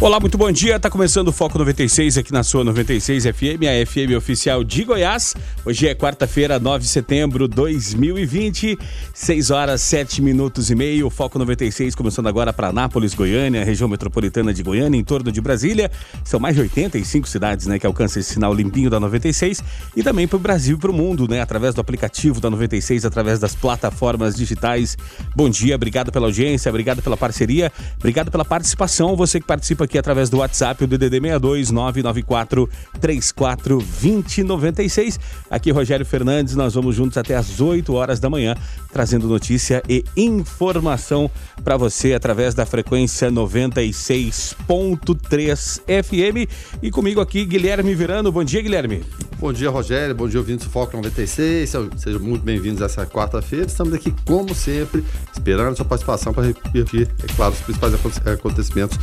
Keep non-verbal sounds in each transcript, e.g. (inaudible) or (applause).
Olá, muito bom dia. Tá começando o Foco 96 aqui na sua 96 FM, a FM oficial de Goiás. Hoje é quarta-feira, 9 de setembro de 2020, 6 horas 7 minutos e meio. O Foco 96 começando agora para Anápolis, Goiânia, região metropolitana de Goiânia, em torno de Brasília. São mais de 85 cidades, né, que alcançam esse sinal limpinho da 96 e também para o Brasil e para o mundo, né, através do aplicativo da 96, através das plataformas digitais. Bom dia, obrigado pela audiência, obrigado pela parceria, obrigado pela participação. Você que participa aqui através do WhatsApp, o DDD 62 994 34 2096. Aqui Rogério Fernandes, nós vamos juntos até às 8 horas da manhã, trazendo notícia e informação para você através da frequência 96.3 FM. E comigo aqui, Guilherme Virano. Bom dia, Guilherme. Bom dia, Rogério. Bom dia, ouvintes do Foco 96. Sejam muito bem-vindos a essa quarta-feira. Estamos aqui, como sempre, esperando sua participação para repetir, é claro, os principais acontecimentos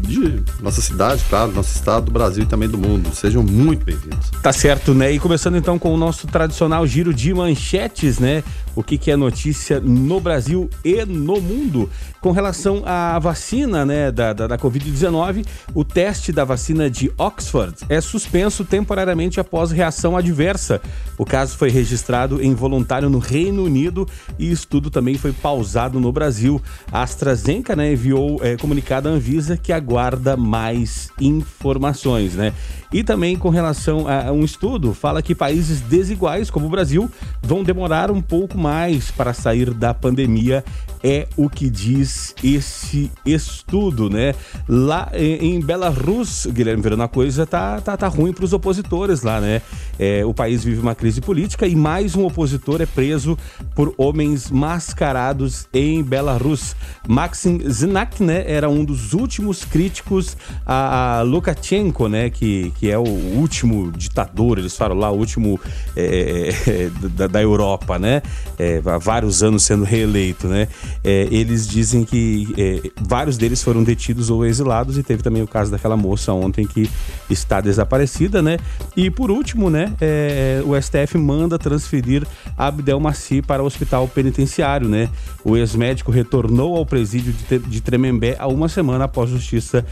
de nossa cidade, claro, nosso estado, do Brasil e também do mundo. Sejam muito bem-vindos. Tá certo, né? E começando então com o nosso tradicional giro de manchetes, né? O que, que é notícia no Brasil e no mundo. Com relação à vacina, né, da, da, da Covid-19, o teste da vacina de Oxford é suspenso temporariamente após reação adversa. O caso foi registrado em voluntário no Reino Unido e estudo também foi pausado no Brasil. A AstraZeneca né, enviou é, comunicado à Anvisa que aguarda mais informações, né? E também com relação a um estudo, fala que países desiguais, como o Brasil, vão demorar um pouco mais para sair da pandemia. É o que diz esse estudo, né? Lá em Belarus, Guilherme Verano, a coisa tá, tá, tá ruim para os opositores lá, né? É, o país vive uma crise política e mais um opositor é preso por homens mascarados em Belarus. Maxim Znak, né? Era um dos últimos críticos a, a Lukashenko, né? Que, que é o último ditador, eles falam lá, o último é, é, da, da, Europa, né? É, há vários anos sendo reeleito, né? É, eles dizem que é, vários deles foram detidos ou exilados e teve também o caso daquela moça ontem que está desaparecida, né? E por último, né? É, o STF manda transferir Abdel Maci para o hospital penitenciário, né? O ex-médico retornou ao presídio de, de Tremembé há uma semana após a justiça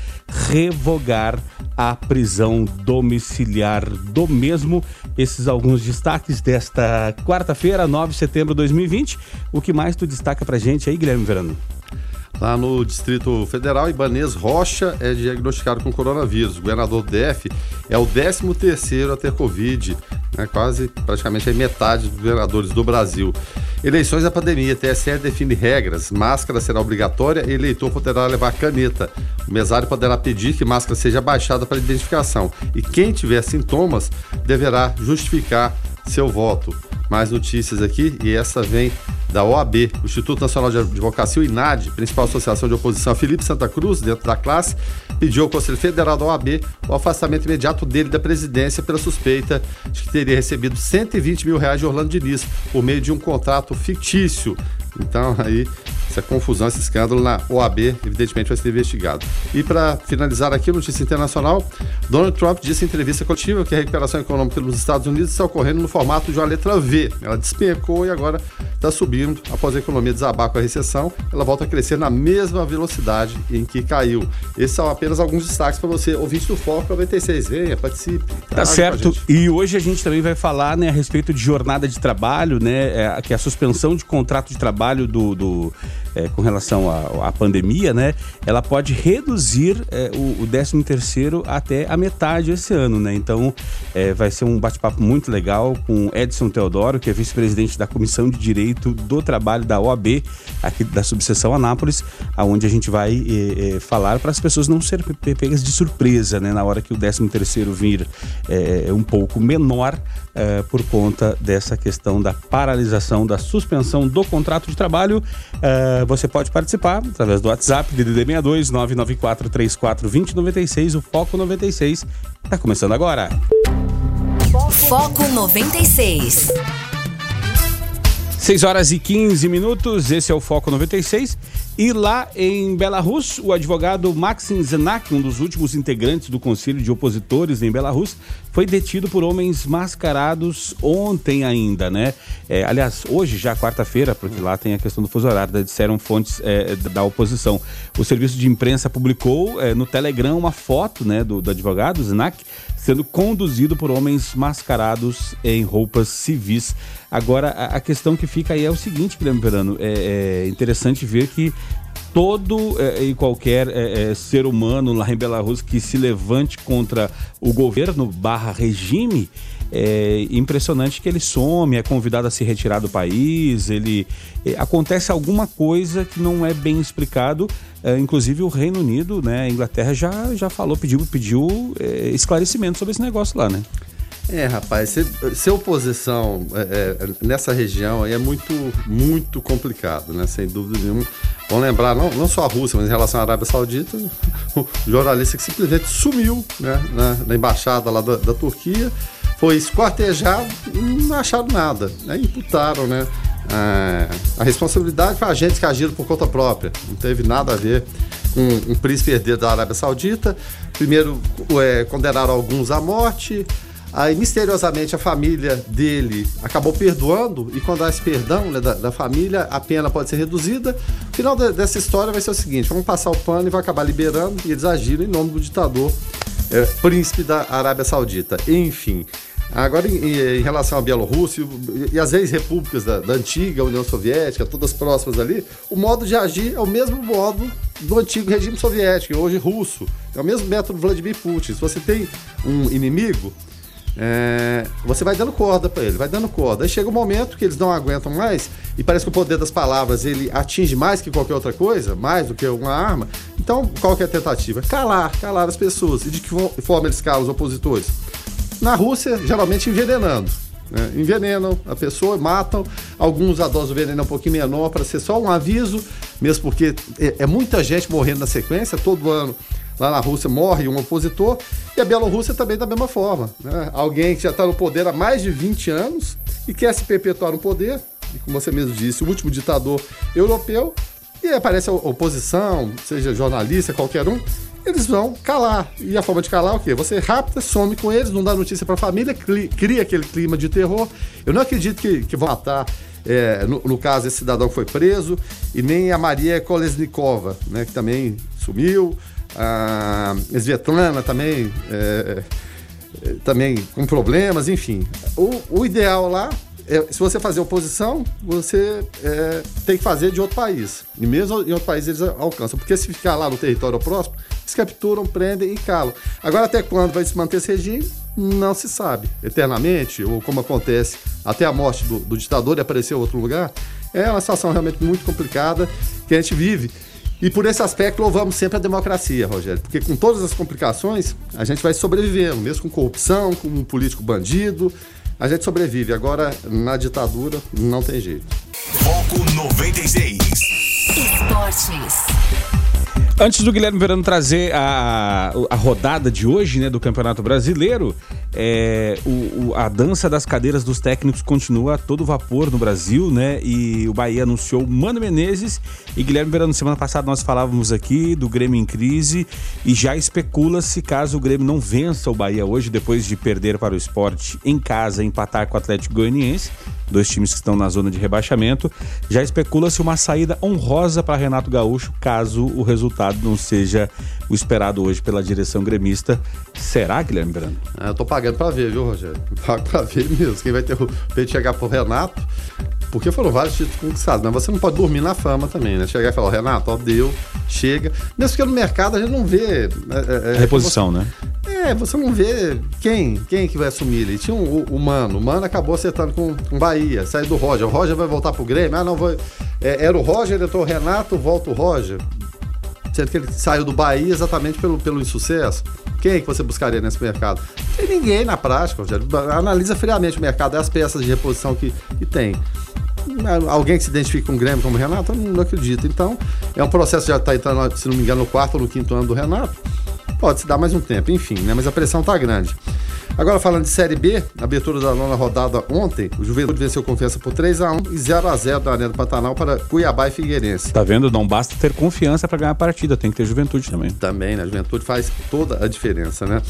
revogar a prisão domiciliar do mesmo. Esses alguns destaques desta quarta-feira, 9 de setembro de 2020. O que mais tu destaca pra gente aí, Guilherme Verano? Lá no Distrito Federal, Ibanês Rocha é diagnosticado com coronavírus. O governador do DF é o 13 terceiro a ter Covid, né? quase praticamente a metade dos governadores do Brasil. Eleições da pandemia, TSE define regras, máscara será obrigatória e eleitor poderá levar caneta. O mesário poderá pedir que máscara seja baixada para identificação e quem tiver sintomas deverá justificar seu voto. Mais notícias aqui e essa vem da OAB, o Instituto Nacional de Advocacia, o INAD, principal associação de oposição, Felipe Santa Cruz, dentro da classe, pediu ao Conselho Federal da OAB o afastamento imediato dele da presidência pela suspeita de que teria recebido 120 mil reais de Orlando Diniz por meio de um contrato fictício. Então, aí, essa confusão, esse escândalo na OAB, evidentemente, vai ser investigado. E para finalizar aqui, notícia internacional: Donald Trump disse em entrevista coletiva que a recuperação econômica nos Estados Unidos está ocorrendo no formato de uma letra V. Ela despencou e agora está subindo. Após a economia desabar com a recessão, ela volta a crescer na mesma velocidade em que caiu. Esses são apenas alguns destaques para você, ouvinte do Foco 96. Venha, participe. Tá certo. E hoje a gente também vai falar né, a respeito de jornada de trabalho, né? É, que é a suspensão de contrato de trabalho trabalho do, do é, com relação à, pandemia, né? Ela pode reduzir é, o, o 13 terceiro até a metade esse ano, né? Então é, vai ser um bate-papo muito legal com Edson Teodoro, que é vice-presidente da Comissão de Direito do Trabalho da OAB, aqui da subseção Anápolis, aonde a gente vai é, é, falar para as pessoas não serem pegas de surpresa, né? Na hora que o 13 terceiro vir é, um pouco menor por conta dessa questão da paralisação, da suspensão do contrato de trabalho. Uh, você pode participar através do WhatsApp, DDD 62 994 34 2096. O Foco 96 está começando agora. Foco 96. 6 horas e 15 minutos, esse é o Foco 96. E lá em Belarus, o advogado Maxim Zenak, um dos últimos integrantes do Conselho de Opositores em Belarus, foi detido por homens mascarados ontem ainda, né? É, aliás, hoje já quarta-feira, porque lá tem a questão do fuso horário, disseram fontes é, da oposição. O serviço de imprensa publicou é, no Telegram uma foto, né, do, do advogado Zenak sendo conduzido por homens mascarados em roupas civis. Agora, a, questão que fica aí é o seguinte, Guilherme Verano, é, é interessante ver que todo é, e qualquer é, é, ser humano lá em Belarus que se levante contra o governo barra regime, é impressionante que ele some, é convidado a se retirar do país, ele é, acontece alguma coisa que não é bem explicado. É, inclusive o Reino Unido, né, a Inglaterra já, já falou, pediu, pediu é, esclarecimento sobre esse negócio lá, né? É, rapaz, ser, ser oposição é, é, nessa região é muito, muito complicado, né? Sem dúvida nenhuma. Vamos lembrar, não, não só a Rússia, mas em relação à Arábia Saudita, (laughs) o jornalista que simplesmente sumiu né, na, na embaixada lá da, da, Turquia, foi esquartejado e não acharam nada. Né? Imputaram, né? A, a responsabilidade foi agentes que agiram por conta própria. Não teve nada a ver com um príncipe herdeiro da Arábia Saudita. Primeiro é, condenaram alguns à morte, Aí, misteriosamente, a família dele acabou perdoando, e quando há esse perdão né, da, da, família, a pena pode ser reduzida. O final de, dessa história vai ser o seguinte: vamos passar o pano e vai acabar liberando, e eles agiram em nome do ditador é, príncipe da Arábia Saudita. Enfim. Agora, em, em, relação à Bielorrússia e as ex-repúblicas da, da, antiga União Soviética, todas próximas ali, o modo de agir é o mesmo modo do antigo regime soviético, hoje russo. É o mesmo método do Vladimir Putin. Se você tem um inimigo, é, você vai dando corda para ele, vai dando corda. Aí chega um momento que eles não aguentam mais e parece que o poder das palavras ele atinge mais que qualquer outra coisa, mais do que uma arma. Então, qual que é a tentativa? Calar, calar as pessoas. E de que forma eles calam os opositores? Na Rússia, geralmente envenenando. Né? Envenenam a pessoa, matam. Alguns a dose do veneno é um pouquinho menor para ser só um aviso, mesmo porque é, é muita gente morrendo na sequência, todo ano Lá na Rússia morre um opositor e a Bielorrússia também da mesma forma. Né? Alguém que já está no poder há mais de 20 anos e quer se perpetuar no poder, e como você mesmo disse, o último ditador europeu, e aparece a oposição, seja jornalista, qualquer um, eles vão calar. E a forma de calar é o quê? Você rapta, some com eles, não dá notícia para a família, cria aquele clima de terror. Eu não acredito que, que vão matar. É, no, no, caso, esse cidadão que foi preso, e nem a Maria Kolesnikova, né, que também sumiu a Svetlana também, é, é, também com problemas, enfim. O, o ideal lá é, se você fazer oposição, você é, tem que fazer de outro país. E mesmo em outro país eles alcançam. Porque se ficar lá no território próximo, eles capturam, prendem e calam. Agora, até quando vai se manter esse regime? Não se sabe. Eternamente, ou como acontece até a morte do, do ditador e aparecer em outro lugar, é uma situação realmente muito complicada que a gente vive. E por esse aspecto louvamos sempre a democracia, Rogério, porque com todas as complicações a gente vai sobrevivendo, mesmo com corrupção, com um político bandido, a gente sobrevive. Agora, na ditadura, não tem jeito. Foco 96. Esportes. Antes do Guilherme Verano trazer a, a rodada de hoje, né, do Campeonato Brasileiro, é, o, o, a dança das cadeiras dos técnicos continua a todo vapor no Brasil, né? E o Bahia anunciou Mano Menezes e Guilherme Verano. Semana passada nós falávamos aqui do Grêmio em crise e já especula-se caso o Grêmio não vença o Bahia hoje, depois de perder para o esporte em casa, empatar com o Atlético Goianiense dois times que estão na zona de rebaixamento. Já especula-se uma saída honrosa para Renato Gaúcho, caso o resultado não seja o esperado hoje pela direção gremista. Será, Guilherme Brando? É, eu tô pagando para ver, viu, Rogério? Pago para ver mesmo. Quem vai ter o peito chegar pro Renato, porque foram vários títulos conquistados, mas você não pode dormir na fama também, né? Chegar e falar, Renato, ó, deu, chega. Mesmo que no mercado a gente não vê. É, é, Reposição, você, né? É, você não vê quem, quem que vai assumir ele. Tinha um, o, o Mano, o Mano acabou acertando com o Bahia, saiu do Roger. O Roger vai voltar pro Grêmio. Ah, não, vai. É, era o Roger, entrou o Renato, volta o Roger. Sendo que ele saiu do Bahia exatamente pelo, pelo insucesso. Quem é que você buscaria nesse mercado? Não tem ninguém na prática, Rogério. Analisa friamente o mercado, as peças de reposição que, que tem alguém que se identifique com o Grêmio como Renato, eu não acredito. Então, é um processo que já está entrando, se não me engano, no quarto ou no quinto ano do Renato. Pode se dar mais um tempo, enfim, né? Mas a pressão está grande. Agora falando de Série B, abertura da nona rodada ontem, o Juventude venceu confiança por 3 a 1 e 0 a 0 da Arena do Pantanal para Cuiabá e Figueirense. Tá vendo? Não basta ter confiança para ganhar a partida, tem que ter juventude também. Também, né? A juventude faz toda a diferença, né?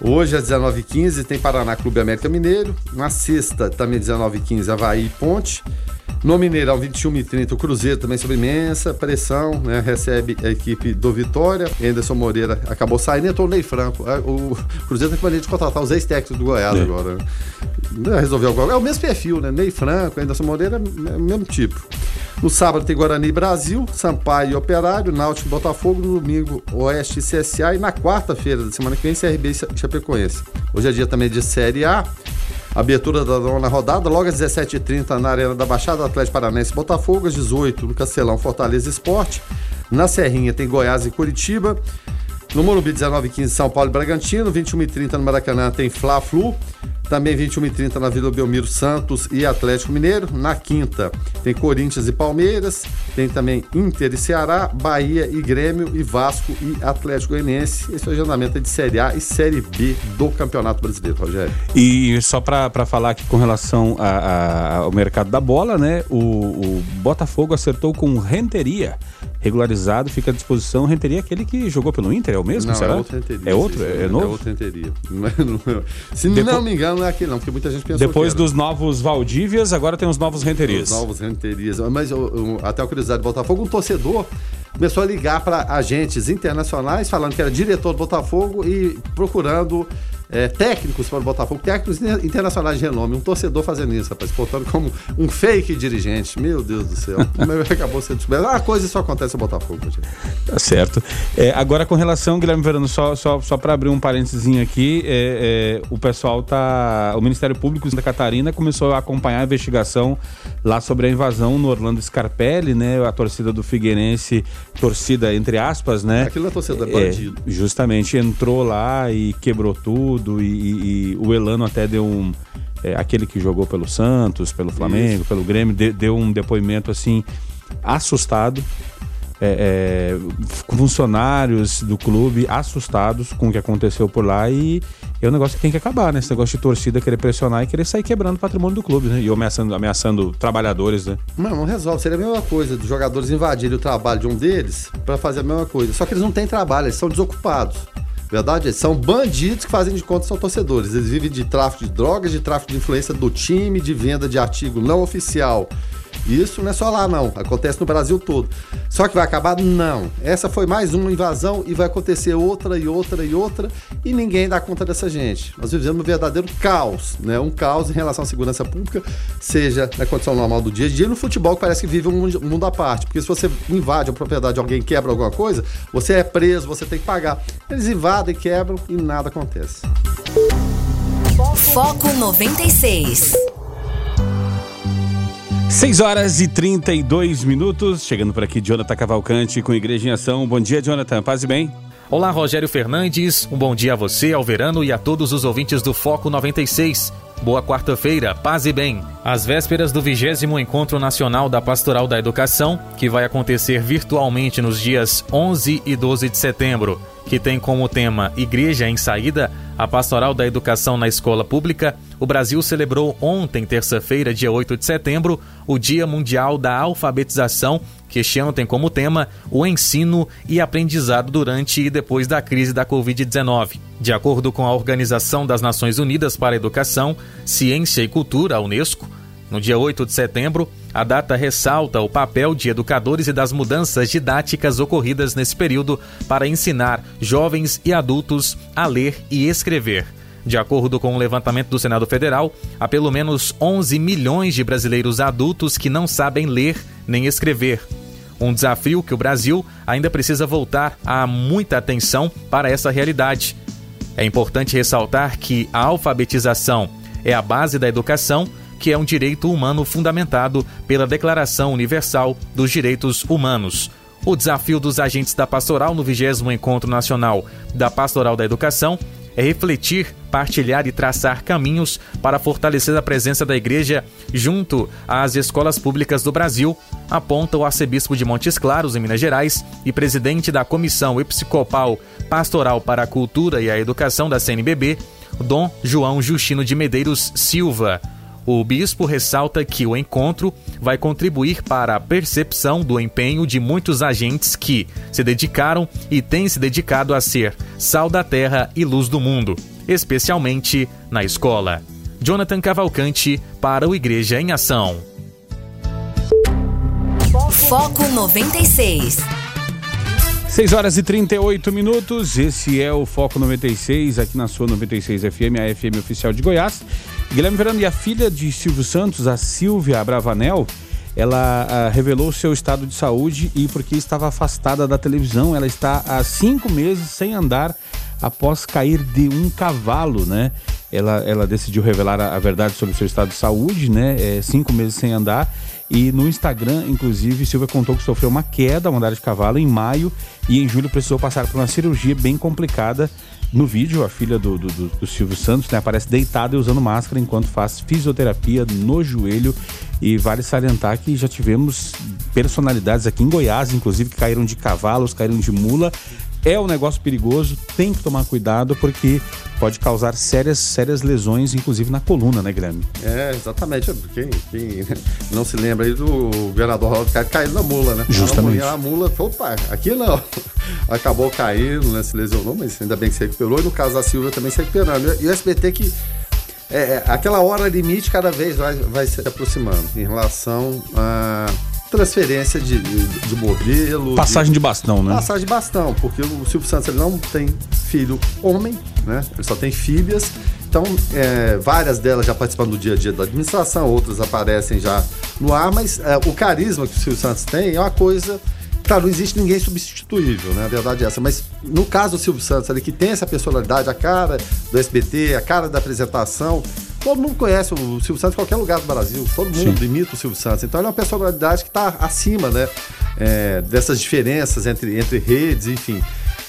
Hoje às 19h15 tem Paraná Clube América Mineiro, na sexta também 19h15 Havaí e Ponte. No Mineirão, 21 e 30 o Cruzeiro também sob imensa pressão, né? Recebe a equipe do Vitória. Anderson Moreira acabou saindo, entrou o Ney Franco. É, o Cruzeiro tem que de contratar os ex-técnicos do Goiás é. agora. Né? Resolveu agora. É o mesmo perfil, né? Ney Franco, Anderson Moreira, é o mesmo tipo. No sábado tem Guarani Brasil, Sampaio e Operário, Náutico e Botafogo. No domingo, Oeste e CSA. E na quarta-feira da semana que vem, CRB e Chapecoense. Hoje é dia também de Série A. Abertura da nona rodada, logo às 17h30 na Arena da Baixada, Atlético Paranense Botafogo, às 18 no Castelão Fortaleza Esporte. Na Serrinha tem Goiás e Curitiba. No Morumbi, 19h15, São Paulo e Bragantino. 21h30 no Maracanã tem Fla-Flu. Também 21h30 na Vila Belmiro Santos e Atlético Mineiro. Na quinta tem Corinthians e Palmeiras. Tem também Inter e Ceará, Bahia e Grêmio e Vasco e Atlético Goianiense. Esse é o agendamento de Série A e Série B do Campeonato Brasileiro, Rogério. E só para falar aqui com relação a, a, ao mercado da bola, né? O, o Botafogo acertou com Renteria regularizado, fica à disposição. Renteria é aquele que jogou pelo Inter, é o mesmo, não, será? É outro Renteria. É outro? É, é novo? É outro Renteria. (laughs) Se Depo... não me engano, não é aquele não, porque muita gente pensou Depois dos novos Valdívias, agora tem os novos Renterias. Os novos Renterias. Mas até a curiosidade do Botafogo, um torcedor começou a ligar para agentes internacionais falando que era diretor do Botafogo e procurando é, técnicos para o Botafogo, técnicos internacionais de renome, um torcedor fazendo isso, rapaz, portando como um fake dirigente. Meu Deus do céu. (laughs) acabou sendo descoberto. Ah, coisa isso acontece no Botafogo, gente. Tá certo. É, agora, com relação, Guilherme Verano, só, só, só para abrir um parênteses aqui, é, é, o pessoal tá. O Ministério Público da Catarina começou a acompanhar a investigação lá sobre a invasão no Orlando Scarpelli, né? A torcida do Figueirense, torcida entre aspas, né? Aquilo é torcida é, bandido. justamente entrou lá e quebrou tudo tudo e, e, e o Elano até deu um é, aquele que jogou pelo Santos, pelo Flamengo, Isso. pelo Grêmio, de, deu um depoimento assim assustado. É, é, funcionários do clube assustados com o que aconteceu por lá e é um negócio que tem que acabar, né? Esse negócio de torcida querer pressionar e querer sair quebrando o patrimônio do clube, né? E ameaçando, ameaçando trabalhadores, né? Não, não resolve. Seria a mesma coisa dos jogadores invadirem o trabalho de um deles para fazer a mesma coisa. Só que eles não têm trabalho, eles são desocupados. Verdade? São bandidos que fazem de conta são torcedores. Eles vivem de tráfico de drogas, de tráfico de influência do time, de venda de artigo não oficial. Isso não é só lá, não. Acontece no Brasil todo. Só que vai acabar? Não. Essa foi mais uma invasão e vai acontecer outra e outra e outra e ninguém dá conta dessa gente. Nós vivemos um verdadeiro caos, né? Um caos em relação à segurança pública, seja na condição normal do dia a dia e no futebol que parece que vive um mundo à parte. Porque se você invade a propriedade de alguém quebra alguma coisa, você é preso, você tem que pagar. Eles invadem, quebram e nada acontece. Foco 96. 6 horas e 32 minutos. Chegando por aqui, Jonathan Cavalcante com Igreja em Ação. Bom dia, Jonathan. Paz e bem. Olá, Rogério Fernandes. Um bom dia a você, ao Verano e a todos os ouvintes do Foco 96. Boa quarta-feira, paz e bem. Às vésperas do 20 Encontro Nacional da Pastoral da Educação, que vai acontecer virtualmente nos dias 11 e 12 de setembro, que tem como tema Igreja em Saída, a Pastoral da Educação na Escola Pública, o Brasil celebrou ontem, terça-feira, dia 8 de setembro, o Dia Mundial da Alfabetização, que este ano tem como tema o ensino e aprendizado durante e depois da crise da Covid-19. De acordo com a Organização das Nações Unidas para a Educação, Ciência e Cultura, a Unesco, no dia 8 de setembro, a data ressalta o papel de educadores e das mudanças didáticas ocorridas nesse período para ensinar jovens e adultos a ler e escrever. De acordo com o um levantamento do Senado Federal, há pelo menos 11 milhões de brasileiros adultos que não sabem ler nem escrever. Um desafio que o Brasil ainda precisa voltar a muita atenção para essa realidade. É importante ressaltar que a alfabetização é a base da educação, que é um direito humano fundamentado pela Declaração Universal dos Direitos Humanos. O desafio dos agentes da pastoral no 20 Encontro Nacional da Pastoral da Educação é refletir, partilhar e traçar caminhos para fortalecer a presença da igreja junto às escolas públicas do Brasil, aponta o arcebispo de Montes Claros, em Minas Gerais, e presidente da Comissão Episcopal Pastoral para a Cultura e a Educação da CNBB, Dom João Justino de Medeiros Silva. O bispo ressalta que o encontro vai contribuir para a percepção do empenho de muitos agentes que se dedicaram e têm se dedicado a ser sal da terra e luz do mundo, especialmente na escola. Jonathan Cavalcante para o Igreja em Ação. Foco 96. 6 horas e 38 minutos. Esse é o Foco 96, aqui na sua 96 FM, a FM oficial de Goiás. Guilherme Verano e a filha de Silvio Santos, a Silvia Bravanel, ela ah, revelou seu estado de saúde e porque estava afastada da televisão, ela está há cinco meses sem andar após cair de um cavalo, né? Ela, ela decidiu revelar a, a verdade sobre seu estado de saúde, né? É, cinco meses sem andar. E no Instagram, inclusive, Silvia contou que sofreu uma queda, uma andar de cavalo, em maio e em julho precisou passar por uma cirurgia bem complicada. No vídeo, a filha do, do, do, Silvio Santos né, aparece deitada e usando máscara enquanto faz fisioterapia no joelho. E vale salientar que já tivemos personalidades aqui em Goiás, inclusive, que caíram de cavalos, caíram de mula é um negócio perigoso, tem que tomar cuidado porque pode causar sérias, sérias lesões, inclusive na coluna, né, Guilherme? É, exatamente. Quem, quem (laughs) não se lembra aí do governador Ronaldo Caiado caindo na mula, né? Justamente. A mula, opa, aqui não. (laughs) Acabou caindo, né? Se lesionou, mas ainda bem que se recuperou. E no caso da Silvia também se recuperando. E o SBT que é, é, aquela hora limite cada vez vai, vai se aproximando em relação a transferência de, de, de modelo. Passagem de, de, bastão, né? Passagem de bastão, porque o Silvio Santos ele não tem filho homem, né? Ele só tem filhas. Então, é, várias delas já participando do dia a dia da administração, outras aparecem já no ar, mas é, o carisma que o Silvio Santos tem é uma coisa. Claro, não existe ninguém substituível, né? A verdade é essa. Mas no caso do Silvio Santos, ali, que tem essa personalidade, a cara do SBT, a cara da apresentação, Todo mundo conhece o Silvio Santos em qualquer lugar do Brasil. Todo mundo Sim. imita o Silvio Santos. Então ele é uma personalidade que está acima né, é, dessas diferenças entre, entre redes, enfim.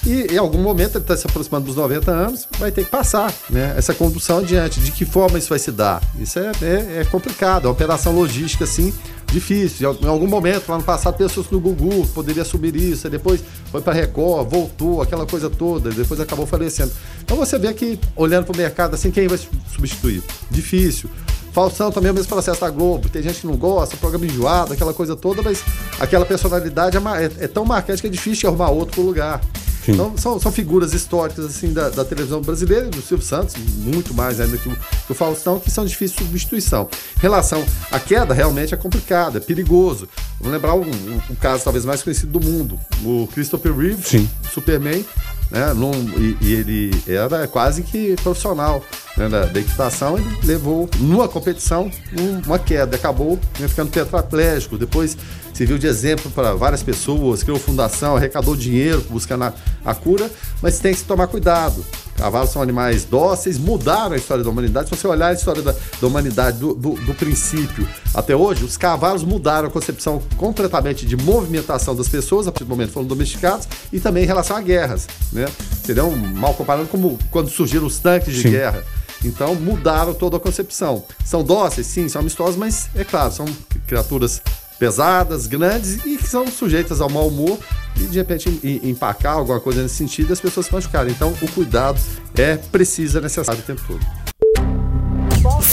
E em algum momento ele está se aproximando dos 90 anos, vai ter que passar né, essa condução adiante. De que forma isso vai se dar? Isso é, é, é complicado, é uma operação logística assim difícil. Em algum momento, lá no passado, pessoas no Gugu poderia assumir isso, depois foi para Record, voltou, aquela coisa toda, depois acabou falecendo. Então você vê que, olhando para o mercado assim, quem vai substituir? Difícil. Faustão também é o mesmo processo da Globo. Tem gente que não gosta, programa enjoado, aquela coisa toda, mas aquela personalidade é, é, é tão marcante que é difícil arrumar outro pro lugar. Então, são, são figuras históricas assim da, da, televisão brasileira e do Silvio Santos, muito mais ainda que o, que o Faustão, que são difíceis de substituição. Em relação à queda, realmente é complicado, é perigoso. Vamos lembrar um, um, um caso talvez mais conhecido do mundo, o Christopher Reeve, Sim. Superman, né? Num, e, e, ele era quase que profissional né, da, da, equitação. Ele levou numa competição um, uma queda, acabou né, ficando tetraplégico. Depois serviu de exemplo para várias pessoas, criou fundação, arrecadou dinheiro buscando a, a cura, mas tem que tomar cuidado. Cavalos são animais dóceis, mudaram a história da humanidade. Se você olhar a história da, da humanidade do, do, do, princípio até hoje, os cavalos mudaram a concepção completamente de movimentação das pessoas, a partir do momento que foram domesticados, e também em relação a guerras. Né? Seriam mal comparado como quando surgiram os tanques de Sim. guerra. Então mudaram toda a concepção. São dóceis, sim, são amistosos, mas é claro, são criaturas pesadas, grandes e que são sujeitas ao mau humor e de repente empacar alguma coisa nesse sentido as pessoas se machucarem. Então o cuidado é preciso, é necessário o tempo todo.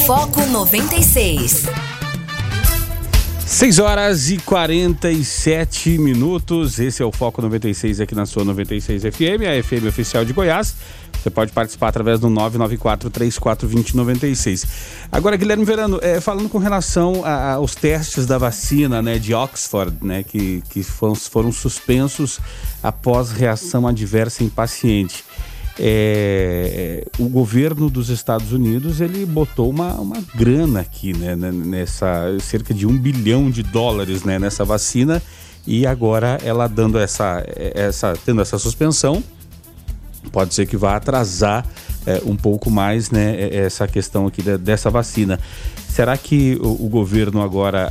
Foco 96. 6 horas e 47 minutos. Esse é o Foco 96 aqui na sua 96 FM, a FM oficial de Goiás. Você pode participar através do 994-3420-96. Agora, Guilherme Verano, é, falando com relação aos testes da vacina né, de Oxford, né, que, que foram, foram suspensos após reação adversa em paciente. É, o governo dos Estados Unidos ele botou uma, uma grana aqui né, nessa cerca de um bilhão de dólares né, nessa vacina e agora ela dando essa, essa tendo essa suspensão pode ser que vá atrasar é, um pouco mais né, é, essa questão aqui de, dessa vacina. Será que o, o governo agora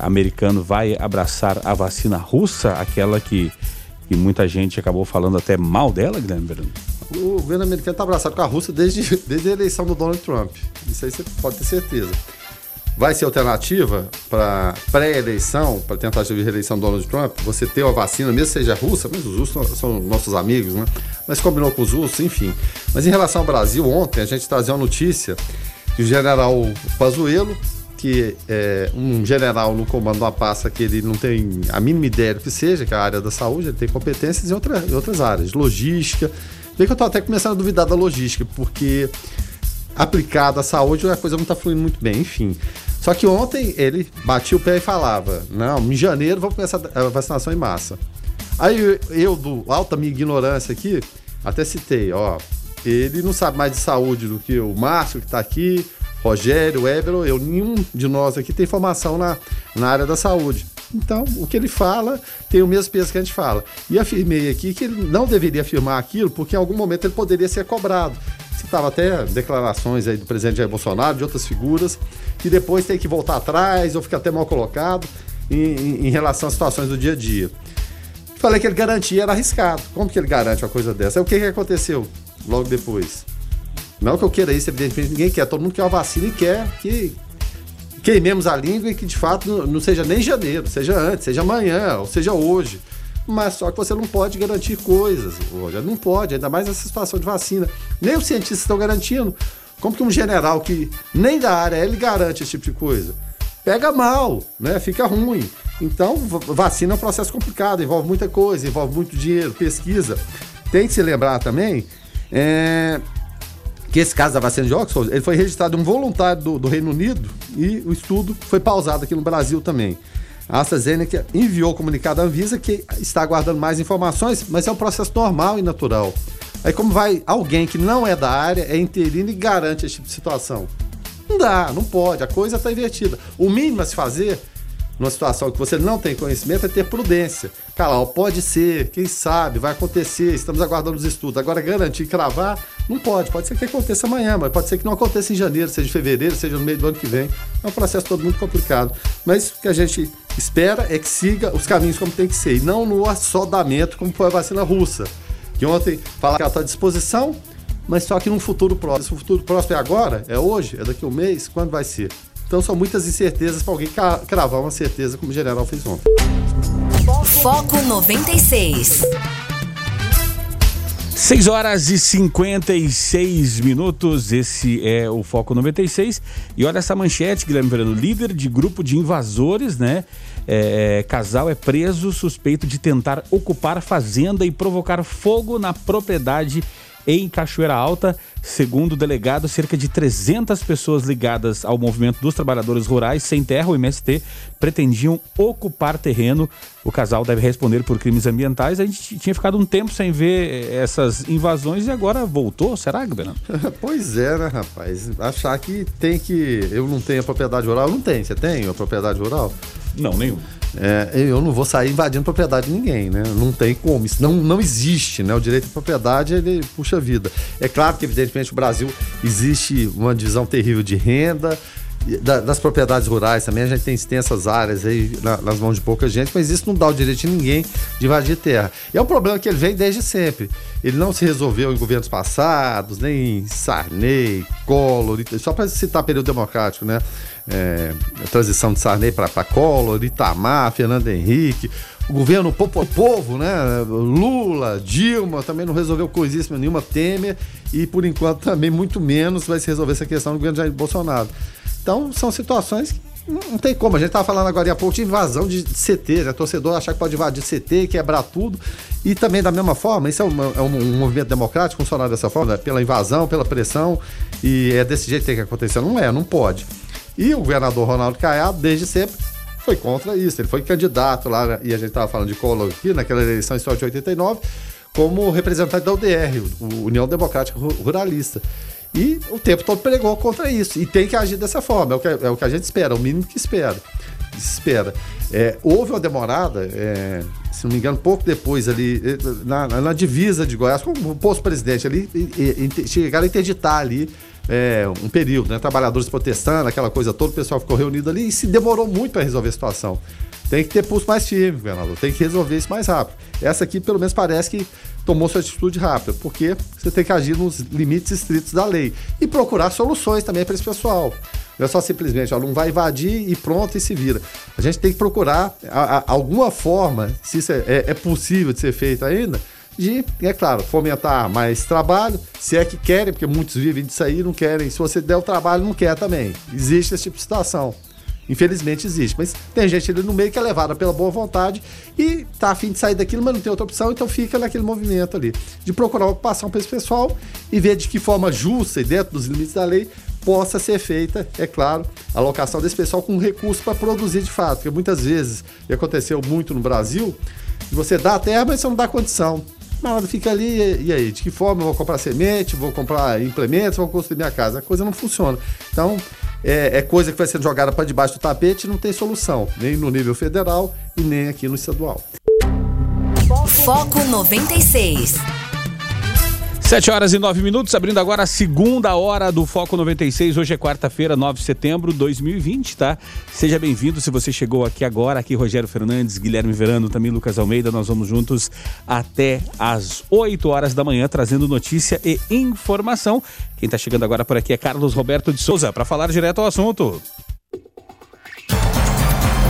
a, americano vai abraçar a vacina russa, aquela que, que muita gente acabou falando até mal dela, Guilherme? O governo americano está abraçado com a Rússia desde, (laughs) desde a eleição do Donald Trump. Isso aí você pode ter certeza. vai ser alternativa para pré-eleição, para tentativa de reeleição do Donald Trump, você ter uma vacina, mesmo que seja russa, mas os russos são nossos amigos, né? Mas combinou com os russos, enfim. Mas em relação ao Brasil, ontem a gente trazia uma notícia que o general Pazuello, que é um general no comando uma pasta que ele não tem a mínima ideia do que seja, que é a área da saúde, ele tem competências em, outra, em outras áreas, logística. Vê que eu estou até começando a duvidar da logística, porque aplicada à saúde a coisa não está fluindo muito bem, enfim. Só que ontem ele batia o pé e falava: não, em janeiro vamos começar a vacinação em massa. Aí eu, do alta minha ignorância aqui, até citei: ó, ele não sabe mais de saúde do que o Márcio que está aqui, Rogério, Évero, eu, nenhum de nós aqui tem formação na, na área da saúde. Então, o que ele fala tem o mesmo peso que a gente fala. E afirmei aqui que ele não deveria afirmar aquilo, porque em algum momento ele poderia ser cobrado. Citava até declarações aí do presidente Jair Bolsonaro, de outras figuras, que depois tem que voltar atrás ou fica até mal colocado em, em, em relação às situações do dia a dia. Falei que ele garantia, era arriscado. Como que ele garante uma coisa dessa? Aí o que, que aconteceu logo depois? Não que eu queira isso, evidentemente ninguém quer, todo mundo quer uma vacina e quer que queimemos a língua e que de fato não seja nem janeiro, seja antes, seja amanhã, ou seja hoje. Mas só que você não pode garantir coisas, hoje. Não pode, ainda mais nessa situação de vacina. Nem os cientistas estão garantindo. Como que um general que nem da área ele garante esse tipo de coisa? Pega mal, né? Fica ruim. Então, vacina é um processo complicado, envolve muita coisa, envolve muito dinheiro, pesquisa. Tem que se lembrar também é, que esse caso da vacina de Oxford, ele foi registrado um voluntário do, do, Reino Unido e o estudo foi pausado aqui no Brasil também. A AstraZeneca enviou comunicado à Anvisa que está aguardando mais informações, mas é um processo normal e natural. Aí como vai alguém que não é da área, é interino e garante esse tipo de situação? Não dá, não pode, a coisa está invertida. O mínimo a se fazer numa situação que você não tem conhecimento, é ter prudência. Cara, pode ser, quem sabe, vai acontecer, estamos aguardando os estudos. Agora, garantir, cravar, não pode. Pode ser que aconteça amanhã, mas pode ser que não aconteça em janeiro, seja em fevereiro, seja no meio do ano que vem. É um processo todo muito complicado. Mas o que a gente espera é que siga os caminhos como tem que ser, e não no assodamento, como foi a vacina russa. Que ontem falaram que ela está à disposição, mas só que num futuro próximo. O futuro próximo é agora? É hoje? É daqui a um mês? Quando vai ser? Então são muitas incertezas para alguém cravar uma certeza como o general fez ontem. Foco 96. 6 horas e 56 minutos, esse é o Foco 96. E olha essa manchete, Guilherme Verano, líder de grupo de invasores, né? É, casal é preso suspeito de tentar ocupar fazenda e provocar fogo na propriedade em Cachoeira Alta. Segundo o delegado, cerca de 300 pessoas ligadas ao movimento dos trabalhadores rurais sem terra, o MST, pretendiam ocupar terreno. O casal deve responder por crimes ambientais. A gente tinha ficado um tempo sem ver eh, essas invasões e agora voltou. Será, Gabriel? (laughs) pois é, né, rapaz? Achar que tem que. Eu não tenho a propriedade rural? Não tem. Você tem a propriedade rural? Não, nenhum. É, eu não vou sair invadindo propriedade de ninguém, né? Não tem como. Isso não, não existe, né? O direito de propriedade, ele puxa vida. É claro que, evidentemente, o Brasil existe uma divisão terrível de renda, das propriedades rurais também, a gente tem extensas áreas aí nas mãos de pouca gente, mas isso não dá o direito de ninguém de invadir terra. E é um problema que ele vem desde sempre. Ele não se resolveu em governos passados, nem em Sarney, Collor, só para citar período democrático, né? É, a transição de Sarney para Collor, Itamar, Fernando Henrique, o governo povo, povo, né? Lula, Dilma também não resolveu coisíssima nenhuma, Temer, e por enquanto também muito menos vai se resolver essa questão do governo Jair Bolsonaro. Então, são situações que não tem como. A gente estava falando agora há pouco de invasão de CT, né? Torcedor achar que pode invadir CT, quebrar tudo. E também, da mesma forma, isso é, é um, um, movimento democrático funcionar dessa forma, né? pela invasão, pela pressão. E é desse jeito que tem que acontecer. Não é, não pode. E o governador Ronaldo Caiado, desde sempre, foi contra isso. Ele foi candidato lá, e a gente estava falando de Collor aqui, naquela eleição histórica de 89, como representante da UDR, União Democrática Ruralista. E o tempo todo pregou contra isso. E tem que agir dessa forma. É o que, é o que a gente espera, é o mínimo que espera. espera. É, houve uma demorada, é, se não me engano, pouco depois ali, é, na, na divisa de Goiás, com o posto presidente ali, e, e, chegaram a interditar ali é, um período, né? Trabalhadores protestando, aquela coisa toda, o pessoal ficou reunido ali e se demorou muito para resolver a situação. Tem que ter pulso mais firme, governador. Tem que resolver isso mais rápido. Essa aqui, pelo menos, parece que tomou sua atitude rápida, porque você tem que agir nos limites estritos da lei e procurar soluções também para esse pessoal. Não é só simplesmente, o aluno vai invadir e pronto e se vira. A gente tem que procurar a, a, alguma forma, se isso é, é, é possível de ser feito ainda, de, é claro, fomentar mais trabalho, se é que querem, porque muitos vivem disso aí, não querem. Se você der o trabalho, não quer também. Existe esse tipo de situação. Infelizmente existe, mas tem gente ali no meio que é levada pela boa vontade e tá afim de sair daquilo, mas não tem outra opção, então fica naquele movimento ali de procurar ocupação para esse pessoal e ver de que forma justa e dentro dos limites da lei possa ser feita, é claro, a alocação desse pessoal com recurso para produzir de fato, porque muitas vezes, e aconteceu muito no Brasil, você dá a terra, mas você não dá condição. Mas fica ali, e aí? De que forma eu vou comprar semente, vou comprar implementos, vou construir minha casa? A coisa não funciona. Então, é, é coisa que vai sendo jogada para debaixo do tapete e não tem solução, nem no nível federal e nem aqui no estadual. Foco 96. 7 horas e 9 minutos, abrindo agora a segunda hora do Foco 96. Hoje é quarta-feira, 9 de setembro de 2020, tá? Seja bem-vindo se você chegou aqui agora. Aqui Rogério Fernandes, Guilherme Verano, também Lucas Almeida. Nós vamos juntos até às 8 horas da manhã, trazendo notícia e informação. Quem está chegando agora por aqui é Carlos Roberto de Souza, para falar direto ao assunto.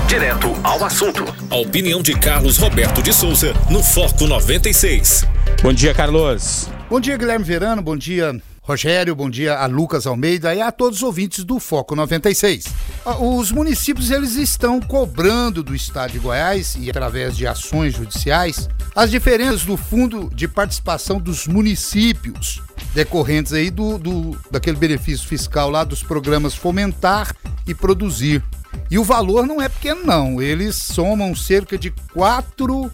Direto ao assunto. A opinião de Carlos Roberto de Souza no Foco 96. Bom dia, Carlos. Bom dia, Guilherme Verano. Bom dia, Rogério. Bom dia a Lucas Almeida e a todos os ouvintes do Foco 96. Os municípios eles estão cobrando do Estado de Goiás e através de ações judiciais as diferenças do fundo de participação dos municípios decorrentes aí do, do daquele benefício fiscal lá dos programas Fomentar e Produzir. E o valor não é pequeno não, eles somam cerca de 4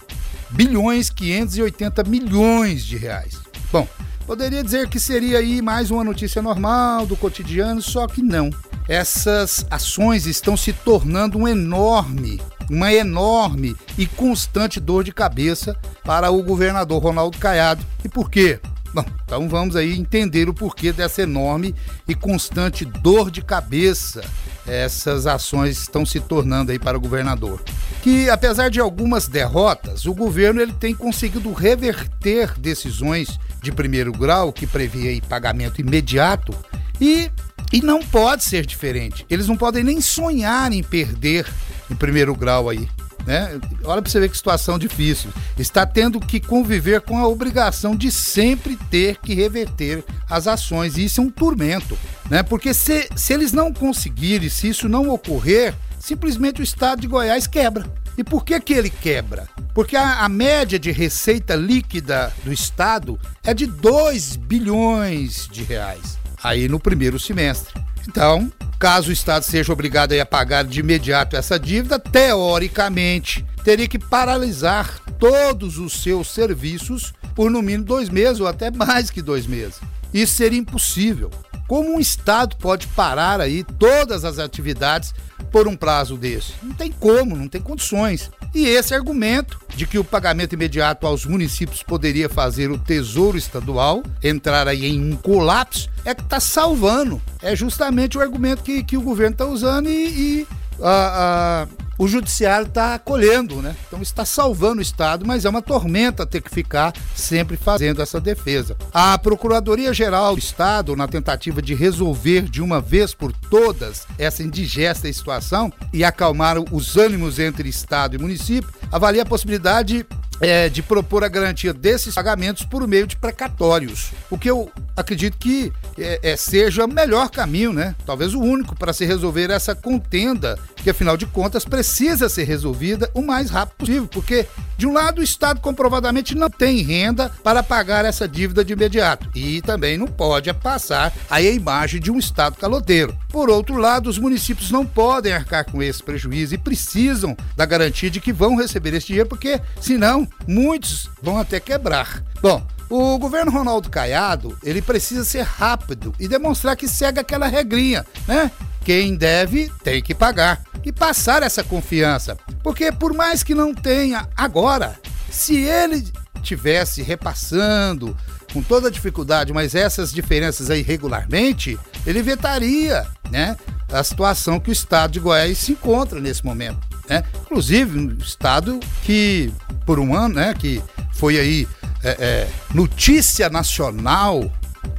bilhões 580 milhões de reais. Bom, poderia dizer que seria aí mais uma notícia normal do cotidiano, só que não. Essas ações estão se tornando um enorme, uma enorme e constante dor de cabeça para o governador Ronaldo Caiado. E por quê? Bom, então vamos aí entender o porquê dessa enorme e constante dor de cabeça essas ações estão se tornando aí para o governador. Que apesar de algumas derrotas, o governo ele tem conseguido reverter decisões de primeiro grau que previa pagamento imediato e, e não pode ser diferente. Eles não podem nem sonhar em perder em primeiro grau aí. Né? Olha para você ver que situação difícil. Está tendo que conviver com a obrigação de sempre ter que reverter as ações. E isso é um tormento. Né? Porque se, se eles não conseguirem, se isso não ocorrer, simplesmente o estado de Goiás quebra. E por que, que ele quebra? Porque a, a, média de receita líquida do Estado é de 2 bilhões de reais, aí no primeiro semestre. Então, caso o Estado seja obrigado a pagar de imediato essa dívida, teoricamente, teria que paralisar todos os seus serviços por no mínimo dois meses ou até mais que dois meses. Isso seria impossível. Como um Estado pode parar aí todas as atividades por um prazo desse? Não tem como, não tem condições. E esse argumento de que o pagamento imediato aos municípios poderia fazer o Tesouro Estadual entrar aí em um colapso é que está salvando. É justamente o argumento que, que o governo está usando e, e a, a o judiciário está acolhendo, né? Então está salvando o Estado, mas é uma tormenta ter que ficar sempre fazendo essa defesa. A Procuradoria-Geral do Estado, na tentativa de resolver de uma vez por todas essa indigesta situação e acalmar os ânimos entre Estado e município, avalia a possibilidade é, de propor a garantia desses pagamentos por meio de precatórios. O que eu acredito que é, é, seja o melhor caminho, né? Talvez o único para se resolver essa contenda, que afinal de contas precisa ser resolvida o mais rápido possível, porque de um lado o Estado comprovadamente não tem renda para pagar essa dívida de imediato e também não pode passar a imagem de um Estado caloteiro. Por outro lado, os municípios não podem arcar com esse prejuízo e precisam da garantia de que vão receber esse dinheiro, porque senão muitos vão até quebrar. Bom, o governo Ronaldo Caiado, ele precisa ser rápido e demonstrar que segue aquela regrinha, né? Quem deve tem que pagar e passar essa confiança. Porque por mais que não tenha agora, se ele tivesse repassando com toda dificuldade, mas essas diferenças aí regularmente, ele vetaria, né, a situação que o estado de Goiás se encontra nesse momento, né? Inclusive, um estado que por um ano, né, que foi aí é, é, notícia nacional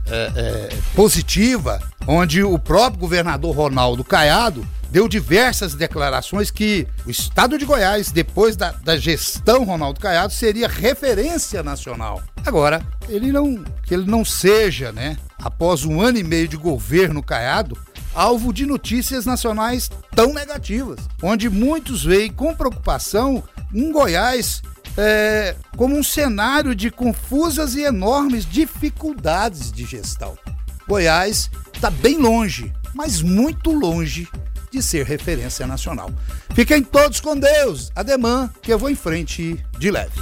é, é, positiva onde o próprio governador Ronaldo Caiado deu diversas declarações que o estado de Goiás, depois da, da gestão Ronaldo Caiado, seria referência nacional. Agora, ele não, que ele não seja, né, após um ano e meio de governo Caiado, alvo de notícias nacionais tão negativas, onde muitos veem com preocupação um Goiás é, como um cenário de confusas e enormes dificuldades de gestão. Goiás está bem longe, mas muito longe de ser referência nacional. Fiquem todos com Deus. Ademã, que eu vou em frente de leve.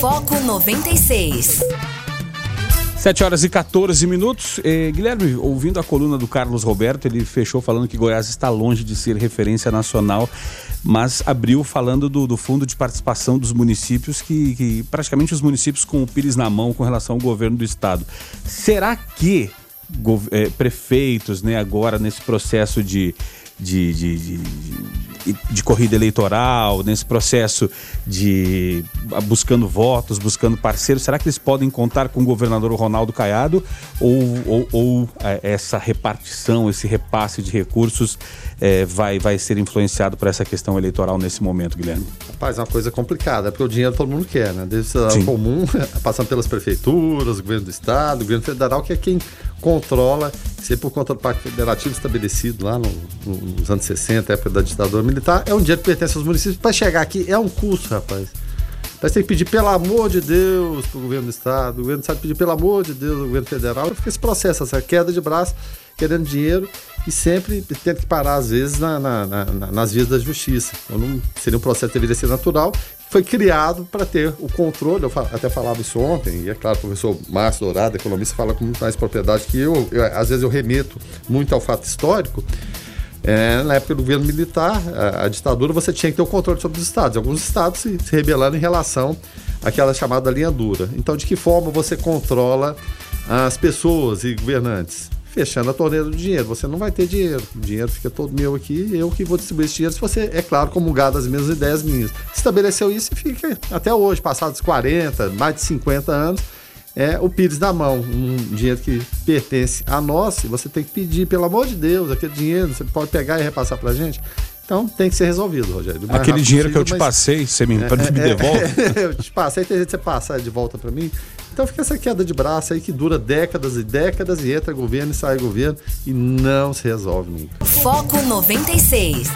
Foco 96. 7 horas e 14 minutos. Eh, Guilherme, ouvindo a coluna do Carlos Roberto, ele fechou falando que Goiás está longe de ser referência nacional, mas abriu falando do, do fundo de participação dos municípios, que, que, praticamente os municípios com o Pires na mão com relação ao governo do estado. Será que eh, prefeitos, né, agora nesse processo de, de, de, de de corrida eleitoral, nesse processo de buscando votos, buscando parceiros, será que eles podem contar com o governador Ronaldo Caiado ou, ou, ou é, essa repartição, esse repasse de recursos é, vai, vai ser influenciado por essa questão eleitoral nesse momento, Guilherme? Rapaz, é uma coisa complicada, porque o dinheiro todo mundo quer, né? Desde o comum, (laughs) passando pelas prefeituras, governo do estado, governo federal, que é quem controla, sempre por conta do Pacto Federativo estabelecido lá no, no, nos anos 60, época da ditadura militar, é um dinheiro que pertence aos municípios. Para chegar aqui é um custo, rapaz. Mas tem que pedir, pelo amor de Deus, para o governo do Estado, o governo do Estado pedir, pelo amor de Deus, ao governo federal. Fica esse processo, essa queda de braço, querendo dinheiro e sempre tendo que parar, às vezes, na, na, na, nas vias da justiça. Então, não, seria um processo que deveria ser natural. Foi criado para ter o controle, eu até falava isso ontem, e é claro, o professor Márcio Dourado, economista, fala com muito mais propriedade que eu, eu às vezes eu remeto muito ao fato histórico, é, na época do governo militar, a, a, ditadura, você tinha que ter o controle sobre os estados. Alguns estados se, se rebelaram em relação àquela chamada linha dura. Então, de que forma você controla as pessoas e governantes? Fechando a torneira do dinheiro. Você não vai ter dinheiro. O dinheiro fica todo meu aqui, eu que vou distribuir esse dinheiro. Se você, é claro, comungado as mesmas ideias minhas. Estabeleceu isso e fica até hoje, passados 40, mais de 50 anos é o Pires na mão, um dinheiro que pertence a nós, e você tem que pedir, pelo amor de Deus, aquele dinheiro você pode pegar e repassar pra gente. Então tem que ser resolvido, Rogério. Aquele dinheiro possível, que eu te mas... passei, você me, é, me devolve? É, (laughs) eu te passei, tem jeito de você passar de volta para mim. Então fica essa queda de braço aí que dura décadas e décadas e entra governo e sai governo e não se resolve nunca. Foco 96.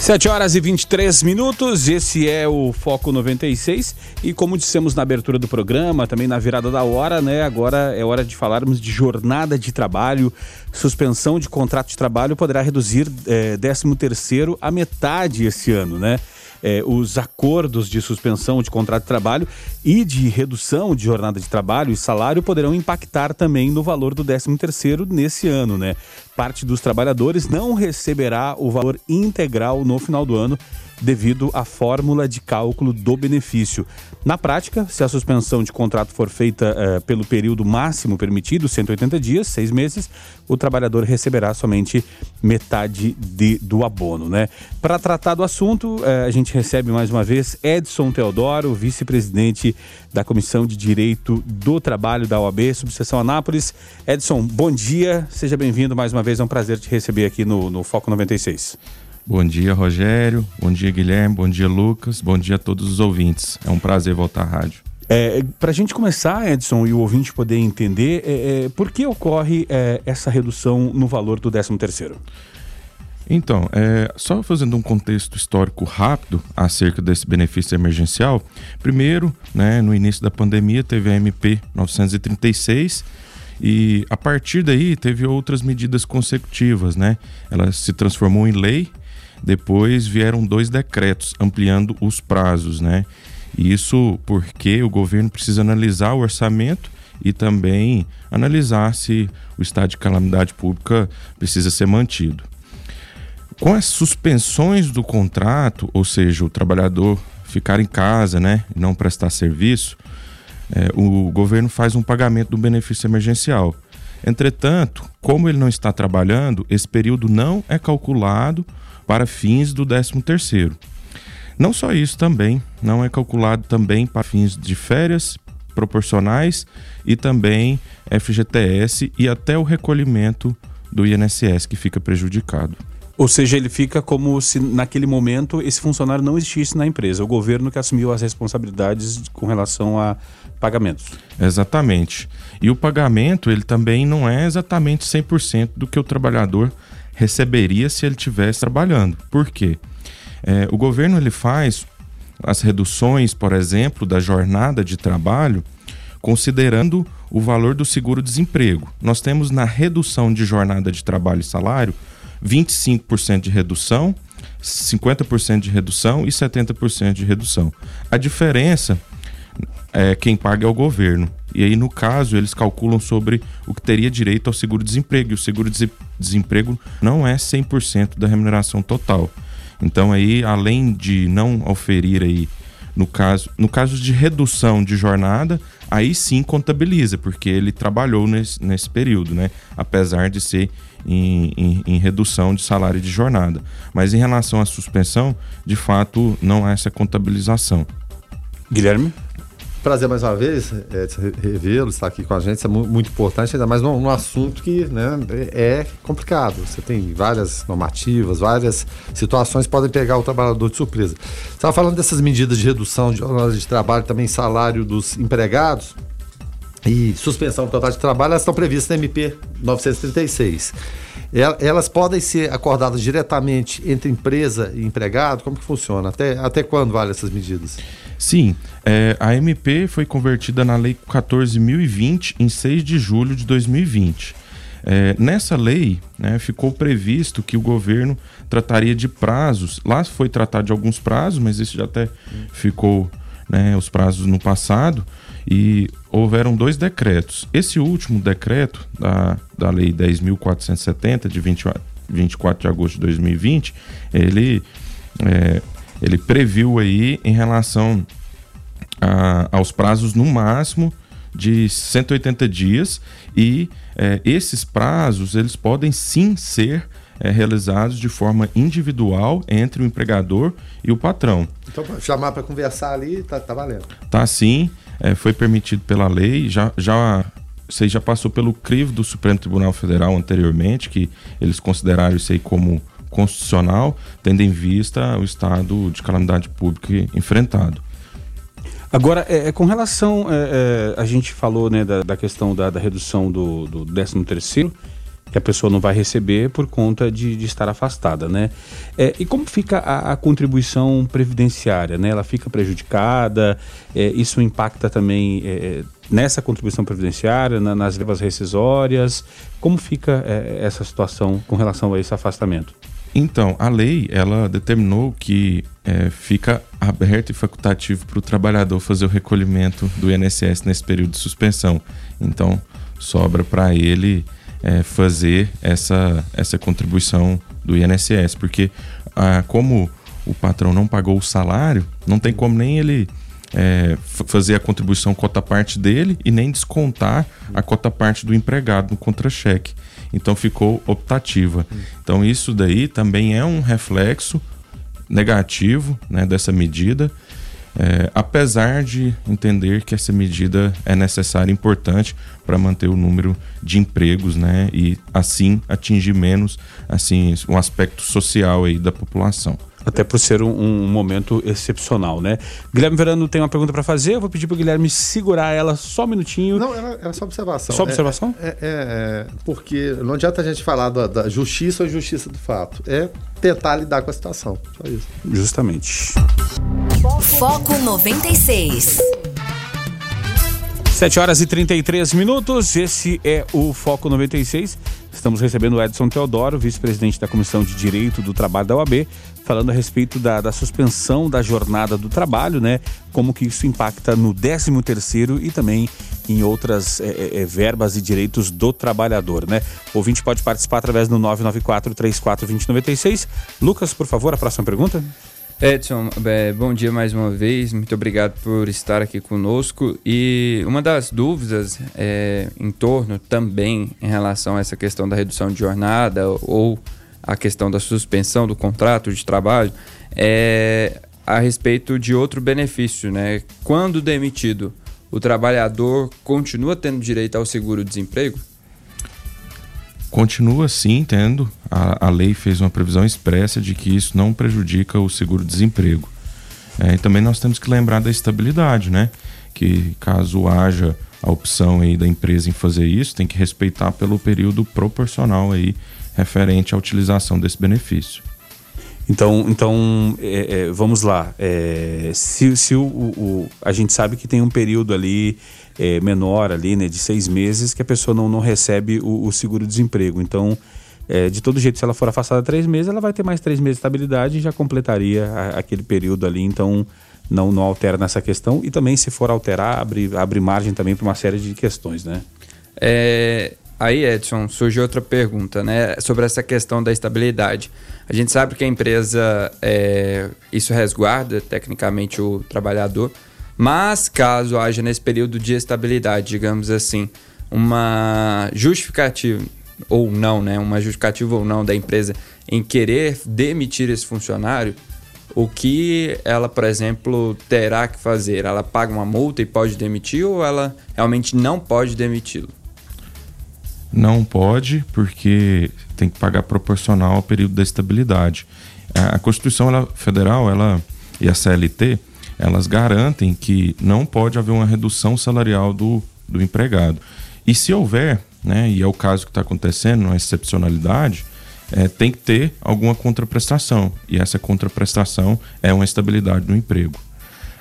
7 horas e 23 minutos, esse é o Foco 96 e como dissemos na abertura do programa, também na virada da hora, né? Agora é hora de falarmos de jornada de trabalho, suspensão de contrato de trabalho poderá reduzir é, 13 terceiro a metade esse ano, né? É, os acordos de suspensão de contrato de trabalho e de redução de jornada de trabalho e salário poderão impactar também no valor do 13º nesse ano, né? Parte dos trabalhadores não receberá o valor integral no final do ano devido à fórmula de cálculo do benefício. Na prática, se a suspensão de contrato for feita eh, pelo período máximo permitido, 180 dias, seis meses, o trabalhador receberá somente metade de, do abono. Né? Para tratar do assunto, eh, a gente recebe mais uma vez Edson Teodoro, vice-presidente da Comissão de Direito do Trabalho da OAB, subseção Anápolis. Edson, bom dia, seja bem-vindo mais uma vez, é um prazer te receber aqui no, no Foco 96. Bom dia, Rogério. Bom dia, Guilherme. Bom dia, Lucas. Bom dia a todos os ouvintes. É um prazer voltar à rádio. É, Para a gente começar, Edson, e o ouvinte poder entender, é, é, por que ocorre é, essa redução no valor do 13 terceiro? Então, é, só fazendo um contexto histórico rápido acerca desse benefício emergencial. Primeiro, né, no início da pandemia, teve a MP 936 e a partir daí teve outras medidas consecutivas, né? Ela se transformou em lei depois vieram dois decretos ampliando os prazos, né? Isso porque o governo precisa analisar o orçamento e também analisar se o estado de calamidade pública precisa ser mantido. Com as suspensões do contrato, ou seja, o trabalhador ficar em casa, né, não prestar serviço, é, o governo faz um pagamento do benefício emergencial. Entretanto, como ele não está trabalhando, esse período não é calculado para fins do 13º. Não só isso também, não é calculado também para fins de férias proporcionais e também FGTS e até o recolhimento do INSS que fica prejudicado. Ou seja, ele fica como se naquele momento esse funcionário não existisse na empresa, o governo que assumiu as responsabilidades com relação a pagamentos. Exatamente. E o pagamento, ele também não é exatamente 100% do que o trabalhador receberia se ele estivesse trabalhando. Por quê? É, o governo ele faz as reduções, por exemplo, da jornada de trabalho, considerando o valor do seguro-desemprego. Nós temos na redução de jornada de trabalho e salário 25% de redução, 50% de redução e 70% de redução. A diferença é quem paga é o governo. E aí, no caso, eles calculam sobre o que teria direito ao seguro-desemprego. E o seguro-desemprego não é 100% da remuneração total. Então, aí, além de não oferir aí, no caso, no caso de redução de jornada, aí sim contabiliza, porque ele trabalhou nesse, nesse período, né? Apesar de ser em, em, em, redução de salário de jornada. Mas em relação à suspensão, de fato, não há essa contabilização. Guilherme? Prazer mais uma vez, é, revê-lo, estar aqui com a gente, isso é muito importante, ainda mais num, assunto que né, é complicado. Você tem várias normativas, várias situações que podem pegar o trabalhador de surpresa. Você estava falando dessas medidas de redução de horas de trabalho, também salário dos empregados e suspensão total de trabalho, elas estão previstas na MP 936. Elas podem ser acordadas diretamente entre empresa e empregado? Como que funciona? Até, até quando vale essas medidas? Sim, é, a MP foi convertida na Lei 14.020 em 6 de julho de 2020. É, nessa lei, né, ficou previsto que o governo trataria de prazos. Lá foi tratado de alguns prazos, mas isso já até ficou né, os prazos no passado. E houveram dois decretos. Esse último decreto da, da Lei 10.470, de 20, 24 de agosto de 2020, ele, é, ele previu aí em relação a, aos prazos no máximo de 180 dias e é, esses prazos eles podem sim ser é, realizados de forma individual entre o empregador e o patrão. Então, chamar para conversar ali, tá, tá valendo. Tá sim é, foi permitido pela lei, já, já você já passou pelo crivo do Supremo Tribunal Federal anteriormente, que eles consideraram isso aí como constitucional, tendo em vista o estado de calamidade pública enfrentado. Agora, é, é com relação, é, é, a gente falou né, da, da questão da, da, redução do, do 13 terceiro, que a pessoa não vai receber por conta de, de estar afastada, né? É, e como fica a, a, contribuição previdenciária, né? Ela fica prejudicada, é, isso impacta também é, é nessa contribuição previdenciária, na, nas verbas rescisórias, como fica é, essa situação com relação a esse afastamento? Então, a lei, ela determinou que é, fica aberto e facultativo para o trabalhador fazer o recolhimento do INSS nesse período de suspensão. Então, sobra para ele é, fazer essa, essa contribuição do INSS, porque ah, como o patrão não pagou o salário, não tem como nem ele é, fazer a contribuição cota parte dele e nem descontar a cota parte do empregado no contra-cheque. Então ficou optativa. Então isso daí também é um reflexo negativo né, dessa medida é, apesar de entender que essa medida é necessária e importante para manter o número de empregos, né, e assim atingir menos assim um aspecto social aí da população. Até por ser um, um, momento excepcional, né? Guilherme Verano tem uma pergunta para fazer. Eu vou pedir para o Guilherme segurar ela só um minutinho. Não, era, era só observação. Só observação? É, é, é, porque não adianta a gente falar da, da justiça ou injustiça do fato. É tentar lidar com a situação. Só isso. Justamente. Foco 96. 7 horas e 33 minutos. Esse é o Foco 96. Estamos recebendo o Edson Teodoro, vice-presidente da Comissão de Direito do Trabalho da OAB, falando a respeito da, da, suspensão da jornada do trabalho, né? Como que isso impacta no 13 terceiro e também em outras é, é, é, verbas e direitos do trabalhador, né? O ouvinte pode participar através do 994 34 2096. Lucas, por favor, a próxima pergunta. Edson, é, bom dia mais uma vez, muito obrigado por estar aqui conosco. E uma das dúvidas é, em torno também em relação a essa questão da redução de jornada ou a questão da suspensão do contrato de trabalho é a respeito de outro benefício, né? Quando demitido o trabalhador continua tendo direito ao seguro-desemprego? Continua sim tendo. A, a lei fez uma previsão expressa de que isso não prejudica o seguro-desemprego. É, e também nós temos que lembrar da estabilidade, né? Que caso haja a opção aí da empresa em fazer isso, tem que respeitar pelo período proporcional aí referente à utilização desse benefício. Então, então é, é, vamos lá. É, se se o, o, a gente sabe que tem um período ali é, menor ali, né, de seis meses, que a pessoa não, não recebe o, o seguro-desemprego. Então, é, de todo jeito, se ela for afastada três meses, ela vai ter mais três meses de estabilidade e já completaria a, aquele período ali. Então, não, não altera nessa questão. E também, se for alterar, abre, abre margem também para uma série de questões, né? É, aí, Edson, surge outra pergunta, né? Sobre essa questão da estabilidade. A gente sabe que a empresa, é, isso resguarda tecnicamente o trabalhador, mas caso haja nesse período de estabilidade, digamos assim, uma justificativa ou não, né? Uma justificativa ou não da empresa em querer demitir esse funcionário, o que ela, por exemplo, terá que fazer? Ela paga uma multa e pode demitir ou ela realmente não pode demiti-lo? Não pode, porque tem que pagar proporcional ao período da estabilidade. A Constituição ela, Federal ela, e a CLT, elas garantem que não pode haver uma redução salarial do, do empregado. E se houver, né, e é o caso que está acontecendo, uma excepcionalidade, é, tem que ter alguma contraprestação. E essa contraprestação é uma estabilidade do emprego.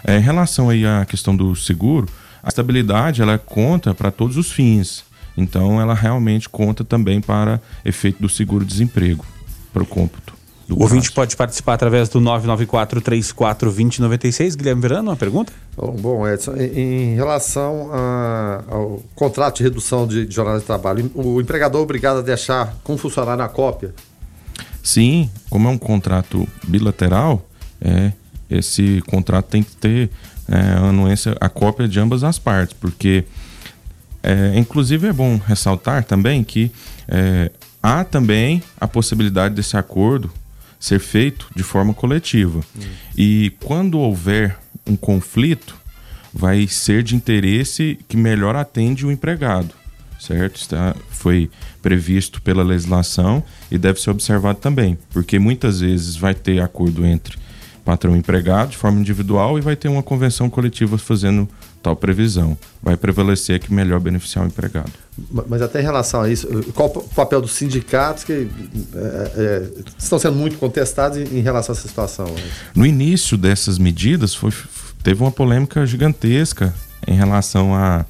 É, em relação aí à questão do seguro, a estabilidade ela conta para todos os fins. Então, ela realmente conta também para efeito do seguro-desemprego, para o cômputo. O ouvinte pode participar através do 994-34-2096. Guilherme Verano, uma pergunta? Bom, Edson, em, em relação a, ao contrato de redução de, de jornada de trabalho, o empregador é obrigado a deixar com o funcionário na cópia? Sim, como é um contrato bilateral, é, esse contrato tem que ter é, a anuência, a cópia de ambas as partes, porque é, inclusive é bom ressaltar também que é, há também a possibilidade desse acordo ser feito de forma coletiva. Hum. E quando houver um conflito, vai ser de interesse que melhor atende o empregado, certo? Está, foi previsto pela legislação e deve ser observado também, porque muitas vezes vai ter acordo entre patrão e empregado de forma individual e vai ter uma convenção coletiva fazendo tal previsão. Vai prevalecer que melhor beneficiar o empregado. Mas até em relação a isso, qual o papel dos sindicatos que é, é, estão sendo muito contestados em relação a essa situação? No início dessas medidas, foi, teve uma polêmica gigantesca em relação a,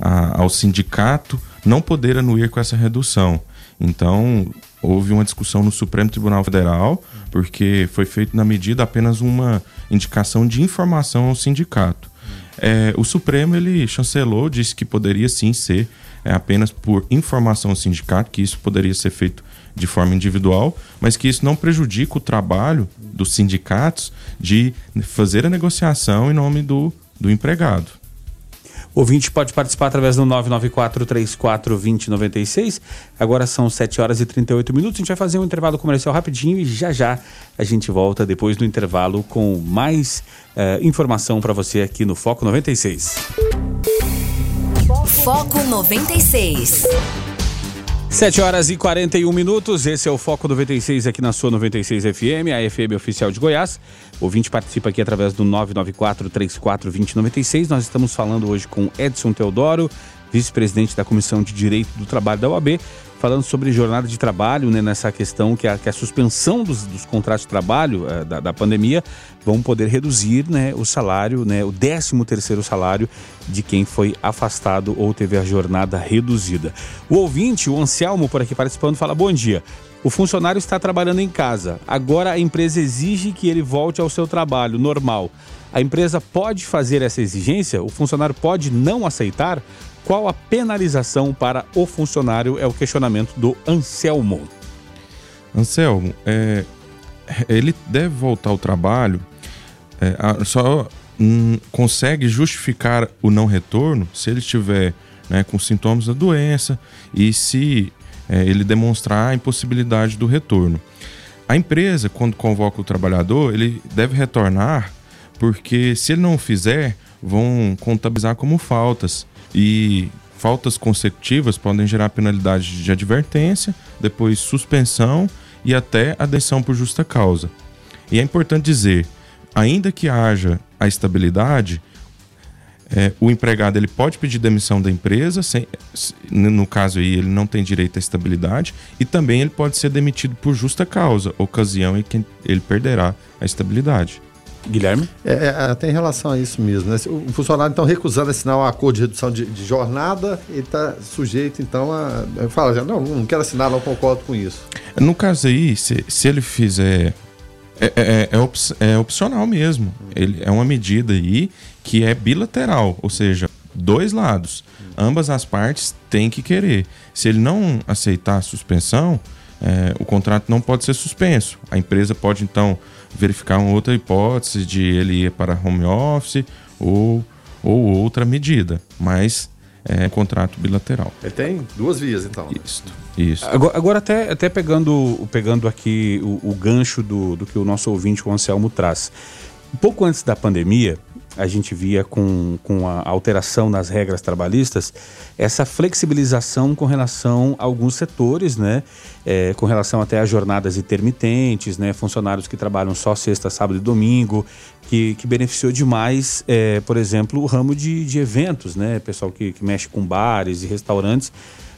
a, ao sindicato não poder anuir com essa redução. Então, houve uma discussão no Supremo Tribunal Federal, porque foi feito na medida apenas uma indicação de informação ao sindicato. É, o Supremo ele chancelou, disse que poderia sim ser é, apenas por informação ao sindicato, que isso poderia ser feito de forma individual, mas que isso não prejudica o trabalho dos sindicatos de fazer a negociação em nome do, do empregado. O ouvinte pode participar através do 994-34-2096. Agora são 7 horas e 38 minutos. A gente vai fazer um intervalo comercial rapidinho e já já a gente volta depois do intervalo com mais uh, informação para você aqui no Foco 96. Foco 96. 7 horas e 41 minutos, esse é o Foco 96 aqui na sua 96 FM, a FM oficial de Goiás. O ouvinte participa aqui através do 994 34 2096. Nós estamos falando hoje com Edson Teodoro, vice-presidente da Comissão de Direito do Trabalho da OAB, falando sobre jornada de trabalho, né, nessa questão que a, que a suspensão dos, dos, contratos de trabalho uh, da, da, pandemia vão poder reduzir né, o salário, né, o 13 terceiro salário de quem foi afastado ou teve a jornada reduzida. O ouvinte, o Anselmo, por aqui participando, fala, bom dia. O funcionário está trabalhando em casa. Agora a empresa exige que ele volte ao seu trabalho normal. A empresa pode fazer essa exigência? O funcionário pode não aceitar? Qual a penalização para o funcionário? É o questionamento do Anselmo. Anselmo, é, ele deve voltar ao trabalho, é, só hum, consegue justificar o não retorno se ele estiver né, com sintomas da doença e se é, ele demonstrar a impossibilidade do retorno. A empresa, quando convoca o trabalhador, ele deve retornar, porque se ele não fizer, vão contabilizar como faltas. E faltas consecutivas podem gerar penalidade de advertência, depois suspensão e até adensão por justa causa. E é importante dizer, ainda que haja a estabilidade, é, o empregado ele pode pedir demissão da empresa, sem, no caso aí ele não tem direito à estabilidade, e também ele pode ser demitido por justa causa, ocasião em que ele perderá a estabilidade. Guilherme? É, é, até em relação a isso mesmo. Né? O funcionário, então, recusando assinar um acordo de redução de, de jornada, ele está sujeito, então, a. Fala, não, não quero assinar, não concordo com isso. No caso aí, se, se ele fizer. É, é, é, op, é opcional mesmo. Ele, é uma medida aí que é bilateral, ou seja, dois lados. Ambas as partes têm que querer. Se ele não aceitar a suspensão, é, o contrato não pode ser suspenso. A empresa pode, então verificar uma outra hipótese de ele ir para home office ou, ou outra medida, mas é um contrato bilateral. Ele tem duas vias, então. Isso. Isso. Agora, agora, até, até pegando, pegando aqui o, o gancho do, do que o nosso ouvinte, o Anselmo, traz. Um pouco antes da pandemia, a gente via com, com a alteração nas regras trabalhistas essa flexibilização com relação a alguns setores, né? É, com relação até a jornadas intermitentes, né? Funcionários que trabalham só sexta, sábado e domingo, que, que beneficiou demais, é, por exemplo, o ramo de, de eventos, né? Pessoal que, que mexe com bares e restaurantes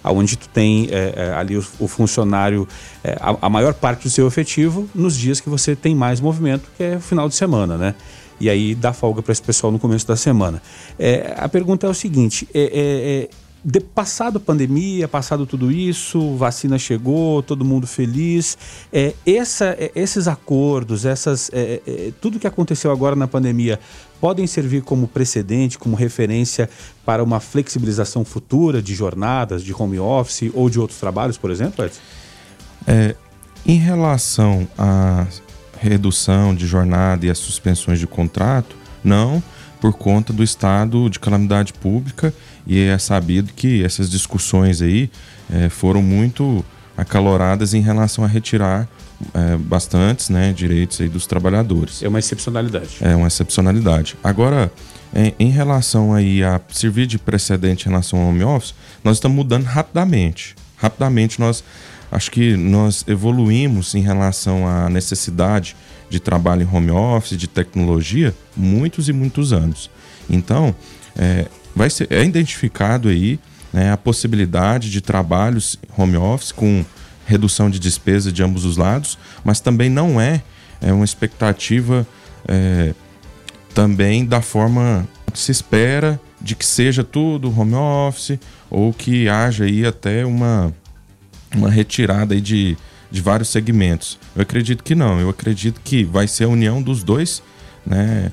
onde tu tem é, é, ali o, o funcionário, é, a, a, maior parte do seu efetivo nos dias que você tem mais movimento, que é o final de semana, né? E aí dá folga para esse pessoal no começo da semana. É, a pergunta é o seguinte: é, é, é, de, passado a pandemia, passado tudo isso, vacina chegou, todo mundo feliz. É, essa, é, esses acordos, essas, é, é, tudo que aconteceu agora na pandemia, podem servir como precedente, como referência para uma flexibilização futura de jornadas, de home office ou de outros trabalhos, por exemplo, Edson? É, em relação a redução de jornada e as suspensões de contrato, não, por conta do estado de calamidade pública e é sabido que essas discussões aí é, foram muito acaloradas em relação a retirar é, bastantes né, direitos aí dos trabalhadores. É uma excepcionalidade. É uma excepcionalidade. Agora, em, em relação aí a servir de precedente em relação ao home office, nós estamos mudando rapidamente. Rapidamente nós acho que nós evoluímos em relação à necessidade de trabalho em home office, de tecnologia, muitos e muitos anos. Então, é, vai ser, é identificado aí né, a possibilidade de trabalhos home office com redução de despesa de ambos os lados, mas também não é, é uma expectativa é, também da forma que se espera de que seja tudo home office ou que haja aí até uma uma retirada aí de, de vários segmentos. Eu acredito que não. Eu acredito que vai ser a união dos dois, né,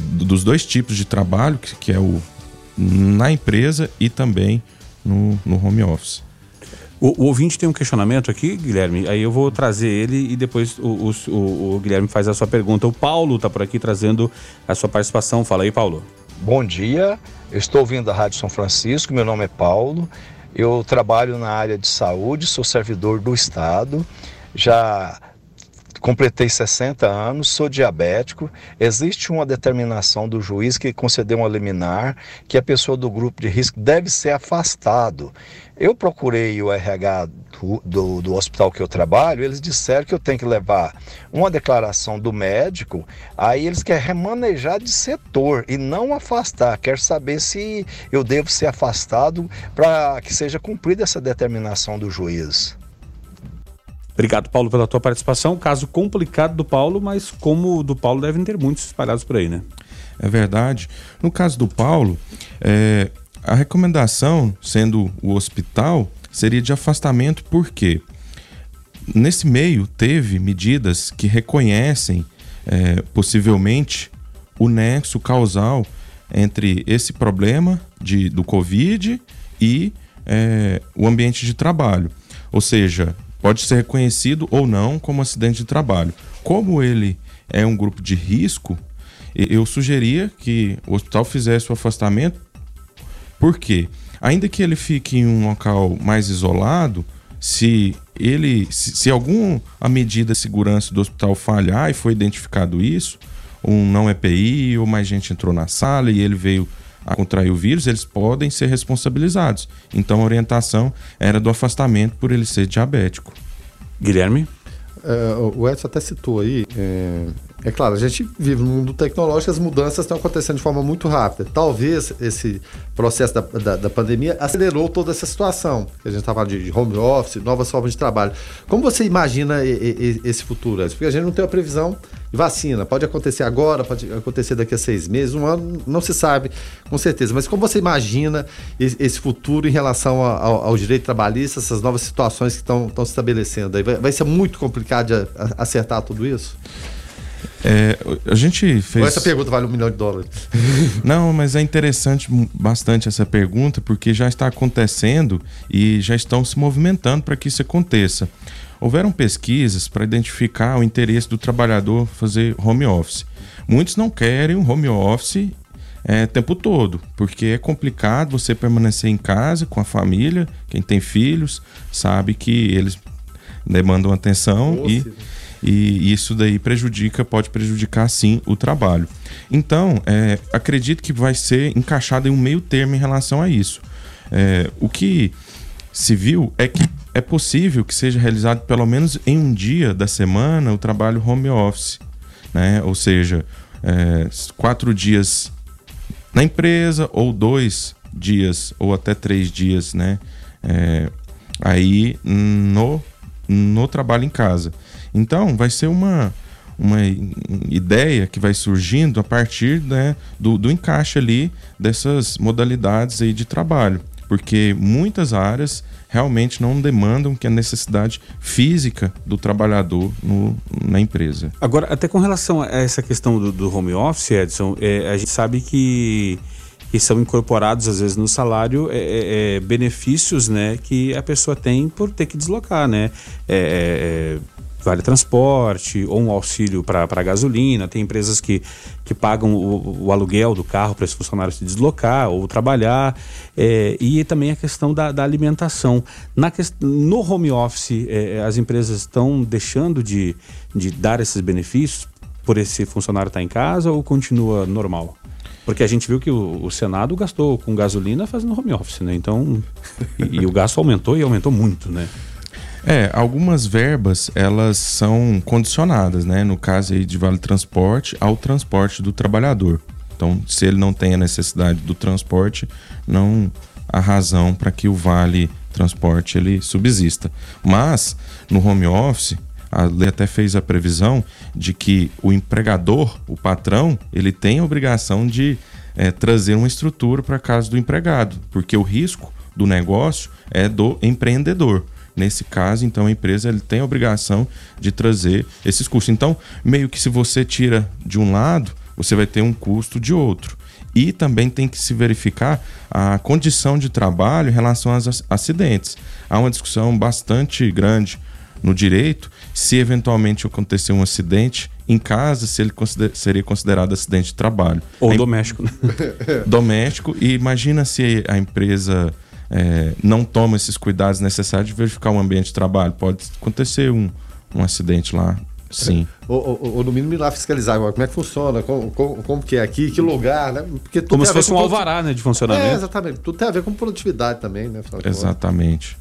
dos dois tipos de trabalho, que, que é o na empresa e também no, no home office. O, o, ouvinte tem um questionamento aqui, Guilherme. Aí eu vou trazer ele e depois o, o, o Guilherme faz a sua pergunta. O Paulo está por aqui trazendo a sua participação. Fala aí, Paulo. Bom dia, eu estou ouvindo a Rádio São Francisco. Meu nome é Paulo eu trabalho na área de saúde, sou servidor do Estado, já completei 60 anos, sou diabético. Existe uma determinação do juiz que concedeu uma liminar que a pessoa do grupo de risco deve ser afastado. Eu procurei o RH do, do, do, hospital que eu trabalho, eles disseram que eu tenho que levar uma declaração do médico, aí eles querem remanejar de setor e não afastar. Quer saber se eu devo ser afastado para que seja cumprida essa determinação do juiz. Obrigado, Paulo, pela tua participação. Caso complicado do Paulo, mas como do Paulo devem ter muitos espalhados por aí, né? É verdade. No caso do Paulo, é, a recomendação, sendo o hospital, seria de afastamento, porque nesse meio teve medidas que reconhecem é, possivelmente o nexo causal entre esse problema de, do Covid e é, o ambiente de trabalho. Ou seja, pode ser reconhecido ou não como acidente de trabalho. Como ele é um grupo de risco, eu sugeria que o hospital fizesse o afastamento, porque ainda que ele fique em um local mais isolado, se ele se, se alguma medida de segurança do hospital falhar e foi identificado isso, um não EPI, ou mais gente entrou na sala e ele veio a contrair o vírus, eles podem ser responsabilizados. Então a orientação era do afastamento por ele ser diabético. Guilherme? É, o Edson até citou aí, é, é, claro, a gente vive no mundo tecnológico, as mudanças estão acontecendo de forma muito rápida. Talvez esse processo da, da, da pandemia acelerou toda essa situação. A gente estava de home office, novas formas de trabalho. Como você imagina e, e, esse futuro? Porque a gente não tem uma previsão de vacina. Pode acontecer agora, pode acontecer daqui a seis meses, um ano, não se sabe com certeza. Mas como você imagina esse, futuro em relação ao, ao, direito trabalhista, essas novas situações que estão se estabelecendo? Vai, vai ser muito complicado de acertar tudo isso? É, a gente fez. Ou essa pergunta vale um milhão de dólares. (laughs) Não, mas é interessante bastante essa pergunta, porque já está acontecendo e já estão se movimentando para que isso aconteça. Houveram pesquisas para identificar o interesse do trabalhador fazer home office. Muitos não querem um home office é, o tempo todo, porque é complicado você permanecer em casa com a família. Quem tem filhos sabe que eles demandam atenção e, e isso daí prejudica, pode prejudicar sim o trabalho. Então, é, acredito que vai ser encaixado em um meio termo em relação a isso. É, o que se viu é que é possível que seja realizado pelo menos em um dia da semana o trabalho home office, né? Ou seja, é, quatro dias na empresa ou dois dias ou até três dias, né? É, aí no no trabalho em casa. Então, vai ser uma, uma ideia que vai surgindo a partir né, do, do encaixe ali dessas modalidades aí de trabalho. Porque muitas áreas realmente não demandam que a necessidade física do trabalhador no, na empresa. Agora, até com relação a essa questão do, do home office, Edson, é, a gente sabe que, que são incorporados às vezes no salário é, é, é benefícios né, que a pessoa tem por ter que deslocar, né? É, é, é vale transporte ou um auxílio para gasolina. Tem empresas que, que pagam o, o aluguel do carro para esse funcionário se deslocar ou trabalhar. É, e também a questão da, da alimentação. Na, no home office, é, as empresas estão deixando de, de dar esses benefícios por esse funcionário estar tá em casa ou continua normal? Porque a gente viu que o, o, Senado gastou com gasolina fazendo home office, né? Então, e, e o gasto aumentou e aumentou muito, né? É, algumas verbas elas são condicionadas, né? No caso aí de vale transporte ao transporte do trabalhador. Então, se ele não tem a necessidade do transporte, não há razão para que o vale transporte ele subsista. Mas no home office, a lei até fez a previsão de que o empregador, o patrão, ele tem a obrigação de é, trazer uma estrutura para casa do empregado, porque o risco do negócio é do empreendedor. Nesse caso, então, a empresa ele tem a obrigação de trazer esses custos. Então, meio que se você tira de um lado, você vai ter um custo de outro. E também tem que se verificar a condição de trabalho em relação aos acidentes. Há uma discussão bastante grande no direito se eventualmente acontecer um acidente em casa, se ele consider, seria considerado acidente de trabalho. Ou doméstico. Né? (laughs) doméstico. E imagina se a empresa é, não toma esses cuidados necessários de verificar o ambiente de trabalho. Pode acontecer um, um acidente lá, sim. É. Ou, ou, ou, no mínimo ir lá fiscalizar como é que funciona, como, como, como que é aqui, que lugar, né? Porque como se fosse um alvará né, de funcionamento. É, exatamente. Tudo tem a ver com produtividade também, né? Exatamente.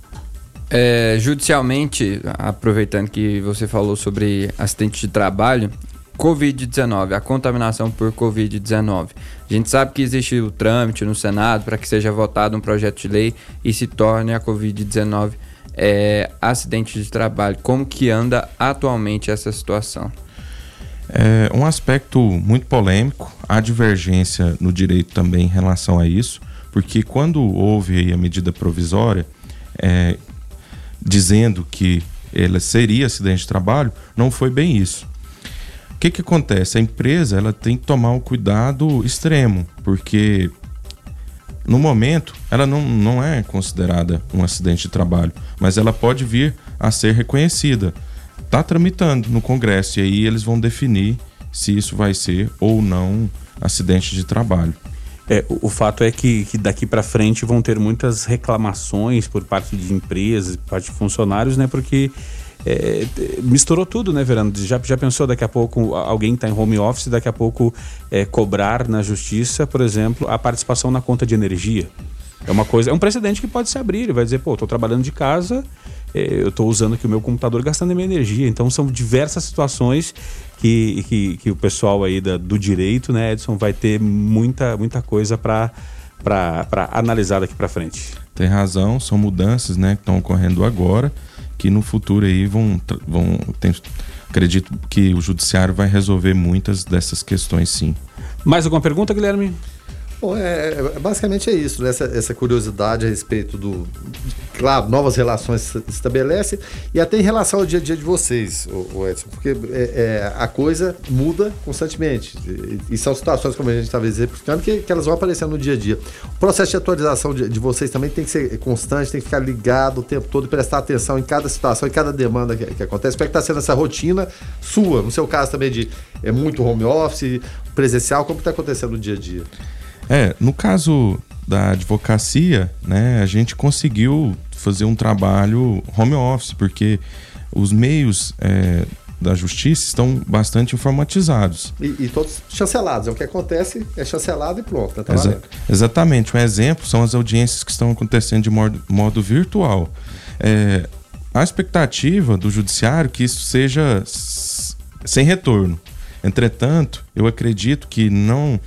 É, judicialmente, aproveitando que você falou sobre acidente de trabalho, Covid-19, a contaminação por Covid-19. A gente sabe que existe o trâmite no Senado para que seja votado um projeto de lei e se torne a Covid-19 é, acidente de trabalho. Como que anda atualmente essa situação? É um aspecto muito polêmico, há divergência no direito também em relação a isso, porque quando houve a medida provisória é, dizendo que ela seria acidente de trabalho, não foi bem isso o que, que acontece? A empresa ela tem que tomar um cuidado extremo, porque no momento ela não, não é considerada um acidente de trabalho, mas ela pode vir a ser reconhecida. Está tramitando no Congresso e aí eles vão definir se isso vai ser ou não acidente de trabalho. É, o, fato é que, que daqui para frente vão ter muitas reclamações por parte de empresas, por parte de funcionários, né? Porque é, misturou tudo, né, Verano? Já, já pensou daqui a pouco alguém está em home office, daqui a pouco é, cobrar na justiça, por exemplo, a participação na conta de energia? É uma coisa, é um precedente que pode se abrir. Ele vai dizer, pô, estou trabalhando de casa, é, eu estou usando aqui o meu computador gastando minha energia. Então são diversas situações que, que, que o pessoal aí da, do direito, né, Edson, vai ter muita, muita coisa para para analisar daqui para frente. Tem razão, são mudanças né, que estão ocorrendo agora, que no futuro aí vão. vão tem, acredito que o judiciário vai resolver muitas dessas questões sim. Mais alguma pergunta, Guilherme? Bom, é, é, basicamente é isso, né? essa, essa, curiosidade a respeito do. Claro, novas relações se estabelece e até em relação ao dia a dia de vocês, o, Edson, porque é, é, a coisa muda constantemente. E, e, são situações, como a gente estava exemplificando, que, que elas vão aparecendo no dia a dia. O processo de atualização de, de, vocês também tem que ser constante, tem que ficar ligado o tempo todo, prestar atenção em cada situação, em cada demanda que, que acontece. Espero que está sendo essa rotina sua, no seu caso também de é muito home office, presencial, como está acontecendo no dia a dia? É, no caso da advocacia, né, a gente conseguiu fazer um trabalho home office, porque os meios é, da justiça estão bastante informatizados. E, e, todos chancelados. É o que acontece, é chancelado e pronto. Tá Exa exatamente. Um exemplo são as audiências que estão acontecendo de modo, modo virtual. É, a expectativa do judiciário é que isso seja sem retorno. Entretanto, eu acredito que não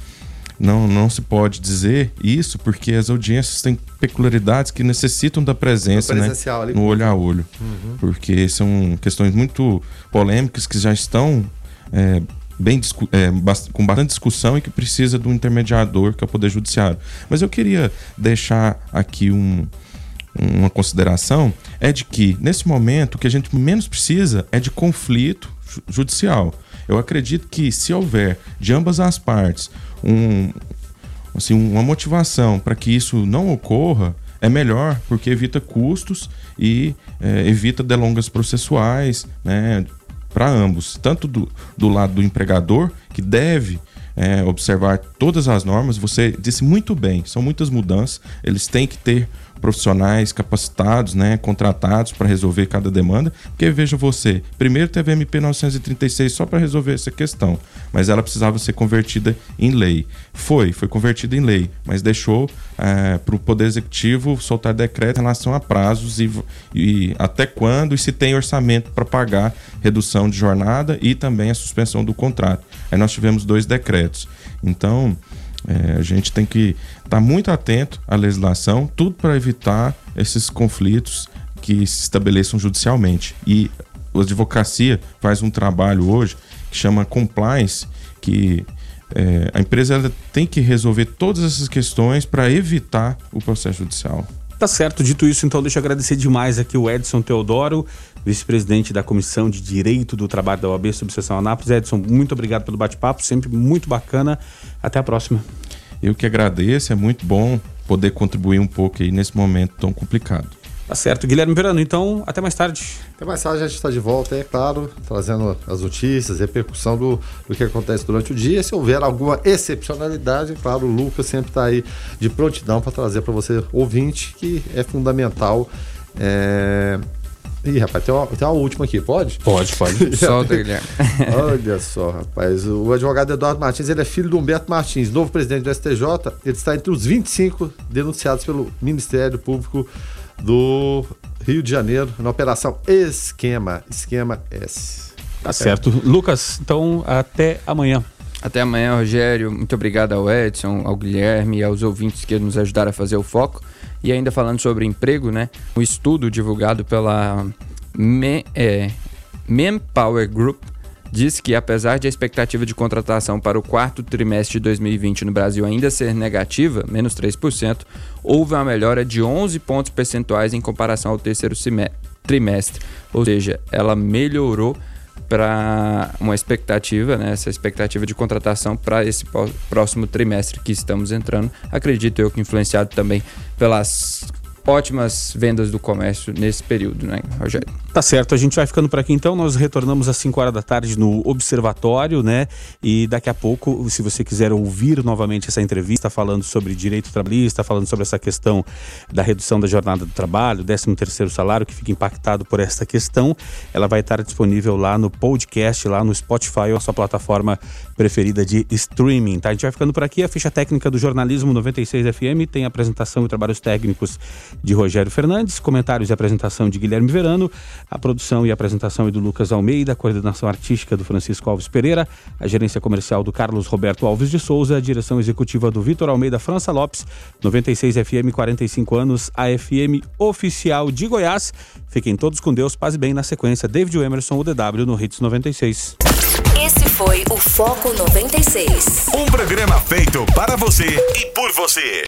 não, não se pode dizer isso porque as audiências têm peculiaridades que necessitam da presença né, no olho a olho. Uhum. Porque são questões muito polêmicas que já estão é, bem é, com bastante discussão e que precisa de um intermediador que é o Poder Judiciário. Mas eu queria deixar aqui um, uma consideração é de que nesse momento o que a gente menos precisa é de conflito judicial. Eu acredito que se houver de ambas as partes um, assim, uma motivação para que isso não ocorra, é melhor, porque evita custos e é, evita delongas processuais né, para ambos, tanto do, do lado do empregador, que deve é, observar todas as normas. Você disse muito bem, são muitas mudanças, eles têm que ter profissionais capacitados, né, contratados para resolver cada demanda. Porque veja você, primeiro teve a MP 936 só para resolver essa questão, mas ela precisava ser convertida em lei. Foi, foi convertida em lei, mas deixou é, para o Poder Executivo soltar decreto em relação a prazos e, e até quando e se tem orçamento para pagar redução de jornada e também a suspensão do contrato. Aí nós tivemos dois decretos. Então, é, a gente tem que estar tá muito atento à legislação, tudo para evitar esses conflitos que se estabeleçam judicialmente. E a advocacia faz um trabalho hoje que chama compliance, que é, a empresa tem que resolver todas essas questões para evitar o processo judicial. Tá certo. Dito isso, então, deixa eu agradecer demais aqui o Edson Teodoro, vice-presidente da Comissão de Direito do Trabalho da OAB Subseção Anápolis. Edson, muito obrigado pelo bate-papo, sempre muito bacana. Até a próxima. Eu que agradeço, é muito bom poder contribuir um pouco aí nesse momento tão complicado. Tá certo. Guilherme Verano, então, até mais tarde. Até mais tarde, a gente está de volta, é claro, trazendo as notícias, repercussão do, do que acontece durante o dia. Se houver alguma excepcionalidade, claro, o Lucas sempre está aí de prontidão para trazer para você, ouvinte, que é fundamental. É... Ih, rapaz, tem uma, tem uma última aqui, pode? Pode, pode. (laughs) Solta, Guilherme. Olha só, rapaz. O advogado Eduardo Martins, ele é filho do Humberto Martins, novo presidente do STJ. Ele está entre os 25 denunciados pelo Ministério Público do Rio de Janeiro na operação Esquema, Esquema S. Tá certo. Lucas, então até amanhã. Até amanhã, Rogério. Muito obrigado ao Edson, ao Guilherme e aos ouvintes que nos ajudaram a fazer o foco. E ainda falando sobre emprego, né? Um estudo divulgado pela Me, é, Manpower Group diz que, apesar de a expectativa de contratação para o quarto trimestre de 2020 no Brasil ainda ser negativa, menos 3%, houve uma melhora de 11 pontos percentuais em comparação ao terceiro trimestre. Ou seja, ela melhorou para uma expectativa, né, essa expectativa de contratação para esse próximo trimestre que estamos entrando. Acredito eu que influenciado também pelas ótimas vendas do comércio nesse período, né, Rogério? Tá certo, a gente vai ficando por aqui então. Nós retornamos às 5 horas da tarde no Observatório, né? E daqui a pouco, se você quiser ouvir novamente essa entrevista falando sobre direito trabalhista, falando sobre essa questão da redução da jornada do trabalho, 13 terceiro salário que fica impactado por esta questão, ela vai estar disponível lá no podcast, lá no Spotify, a sua plataforma preferida de streaming, tá? A gente vai ficando por aqui. A ficha técnica do Jornalismo 96 FM tem apresentação e trabalhos técnicos de Rogério Fernandes, comentários e apresentação de Guilherme Verano, a produção e apresentação é do Lucas Almeida, a coordenação artística do Francisco Alves Pereira, a gerência comercial do Carlos Roberto Alves de Souza, a direção executiva do Vitor Almeida França Lopes, 96 FM, 45 anos, a FM oficial de Goiás. Fiquem todos com Deus, paz e bem na sequência. David Emerson, o DW no Hits 96. Esse foi o Foco 96. Um programa feito para você e por você.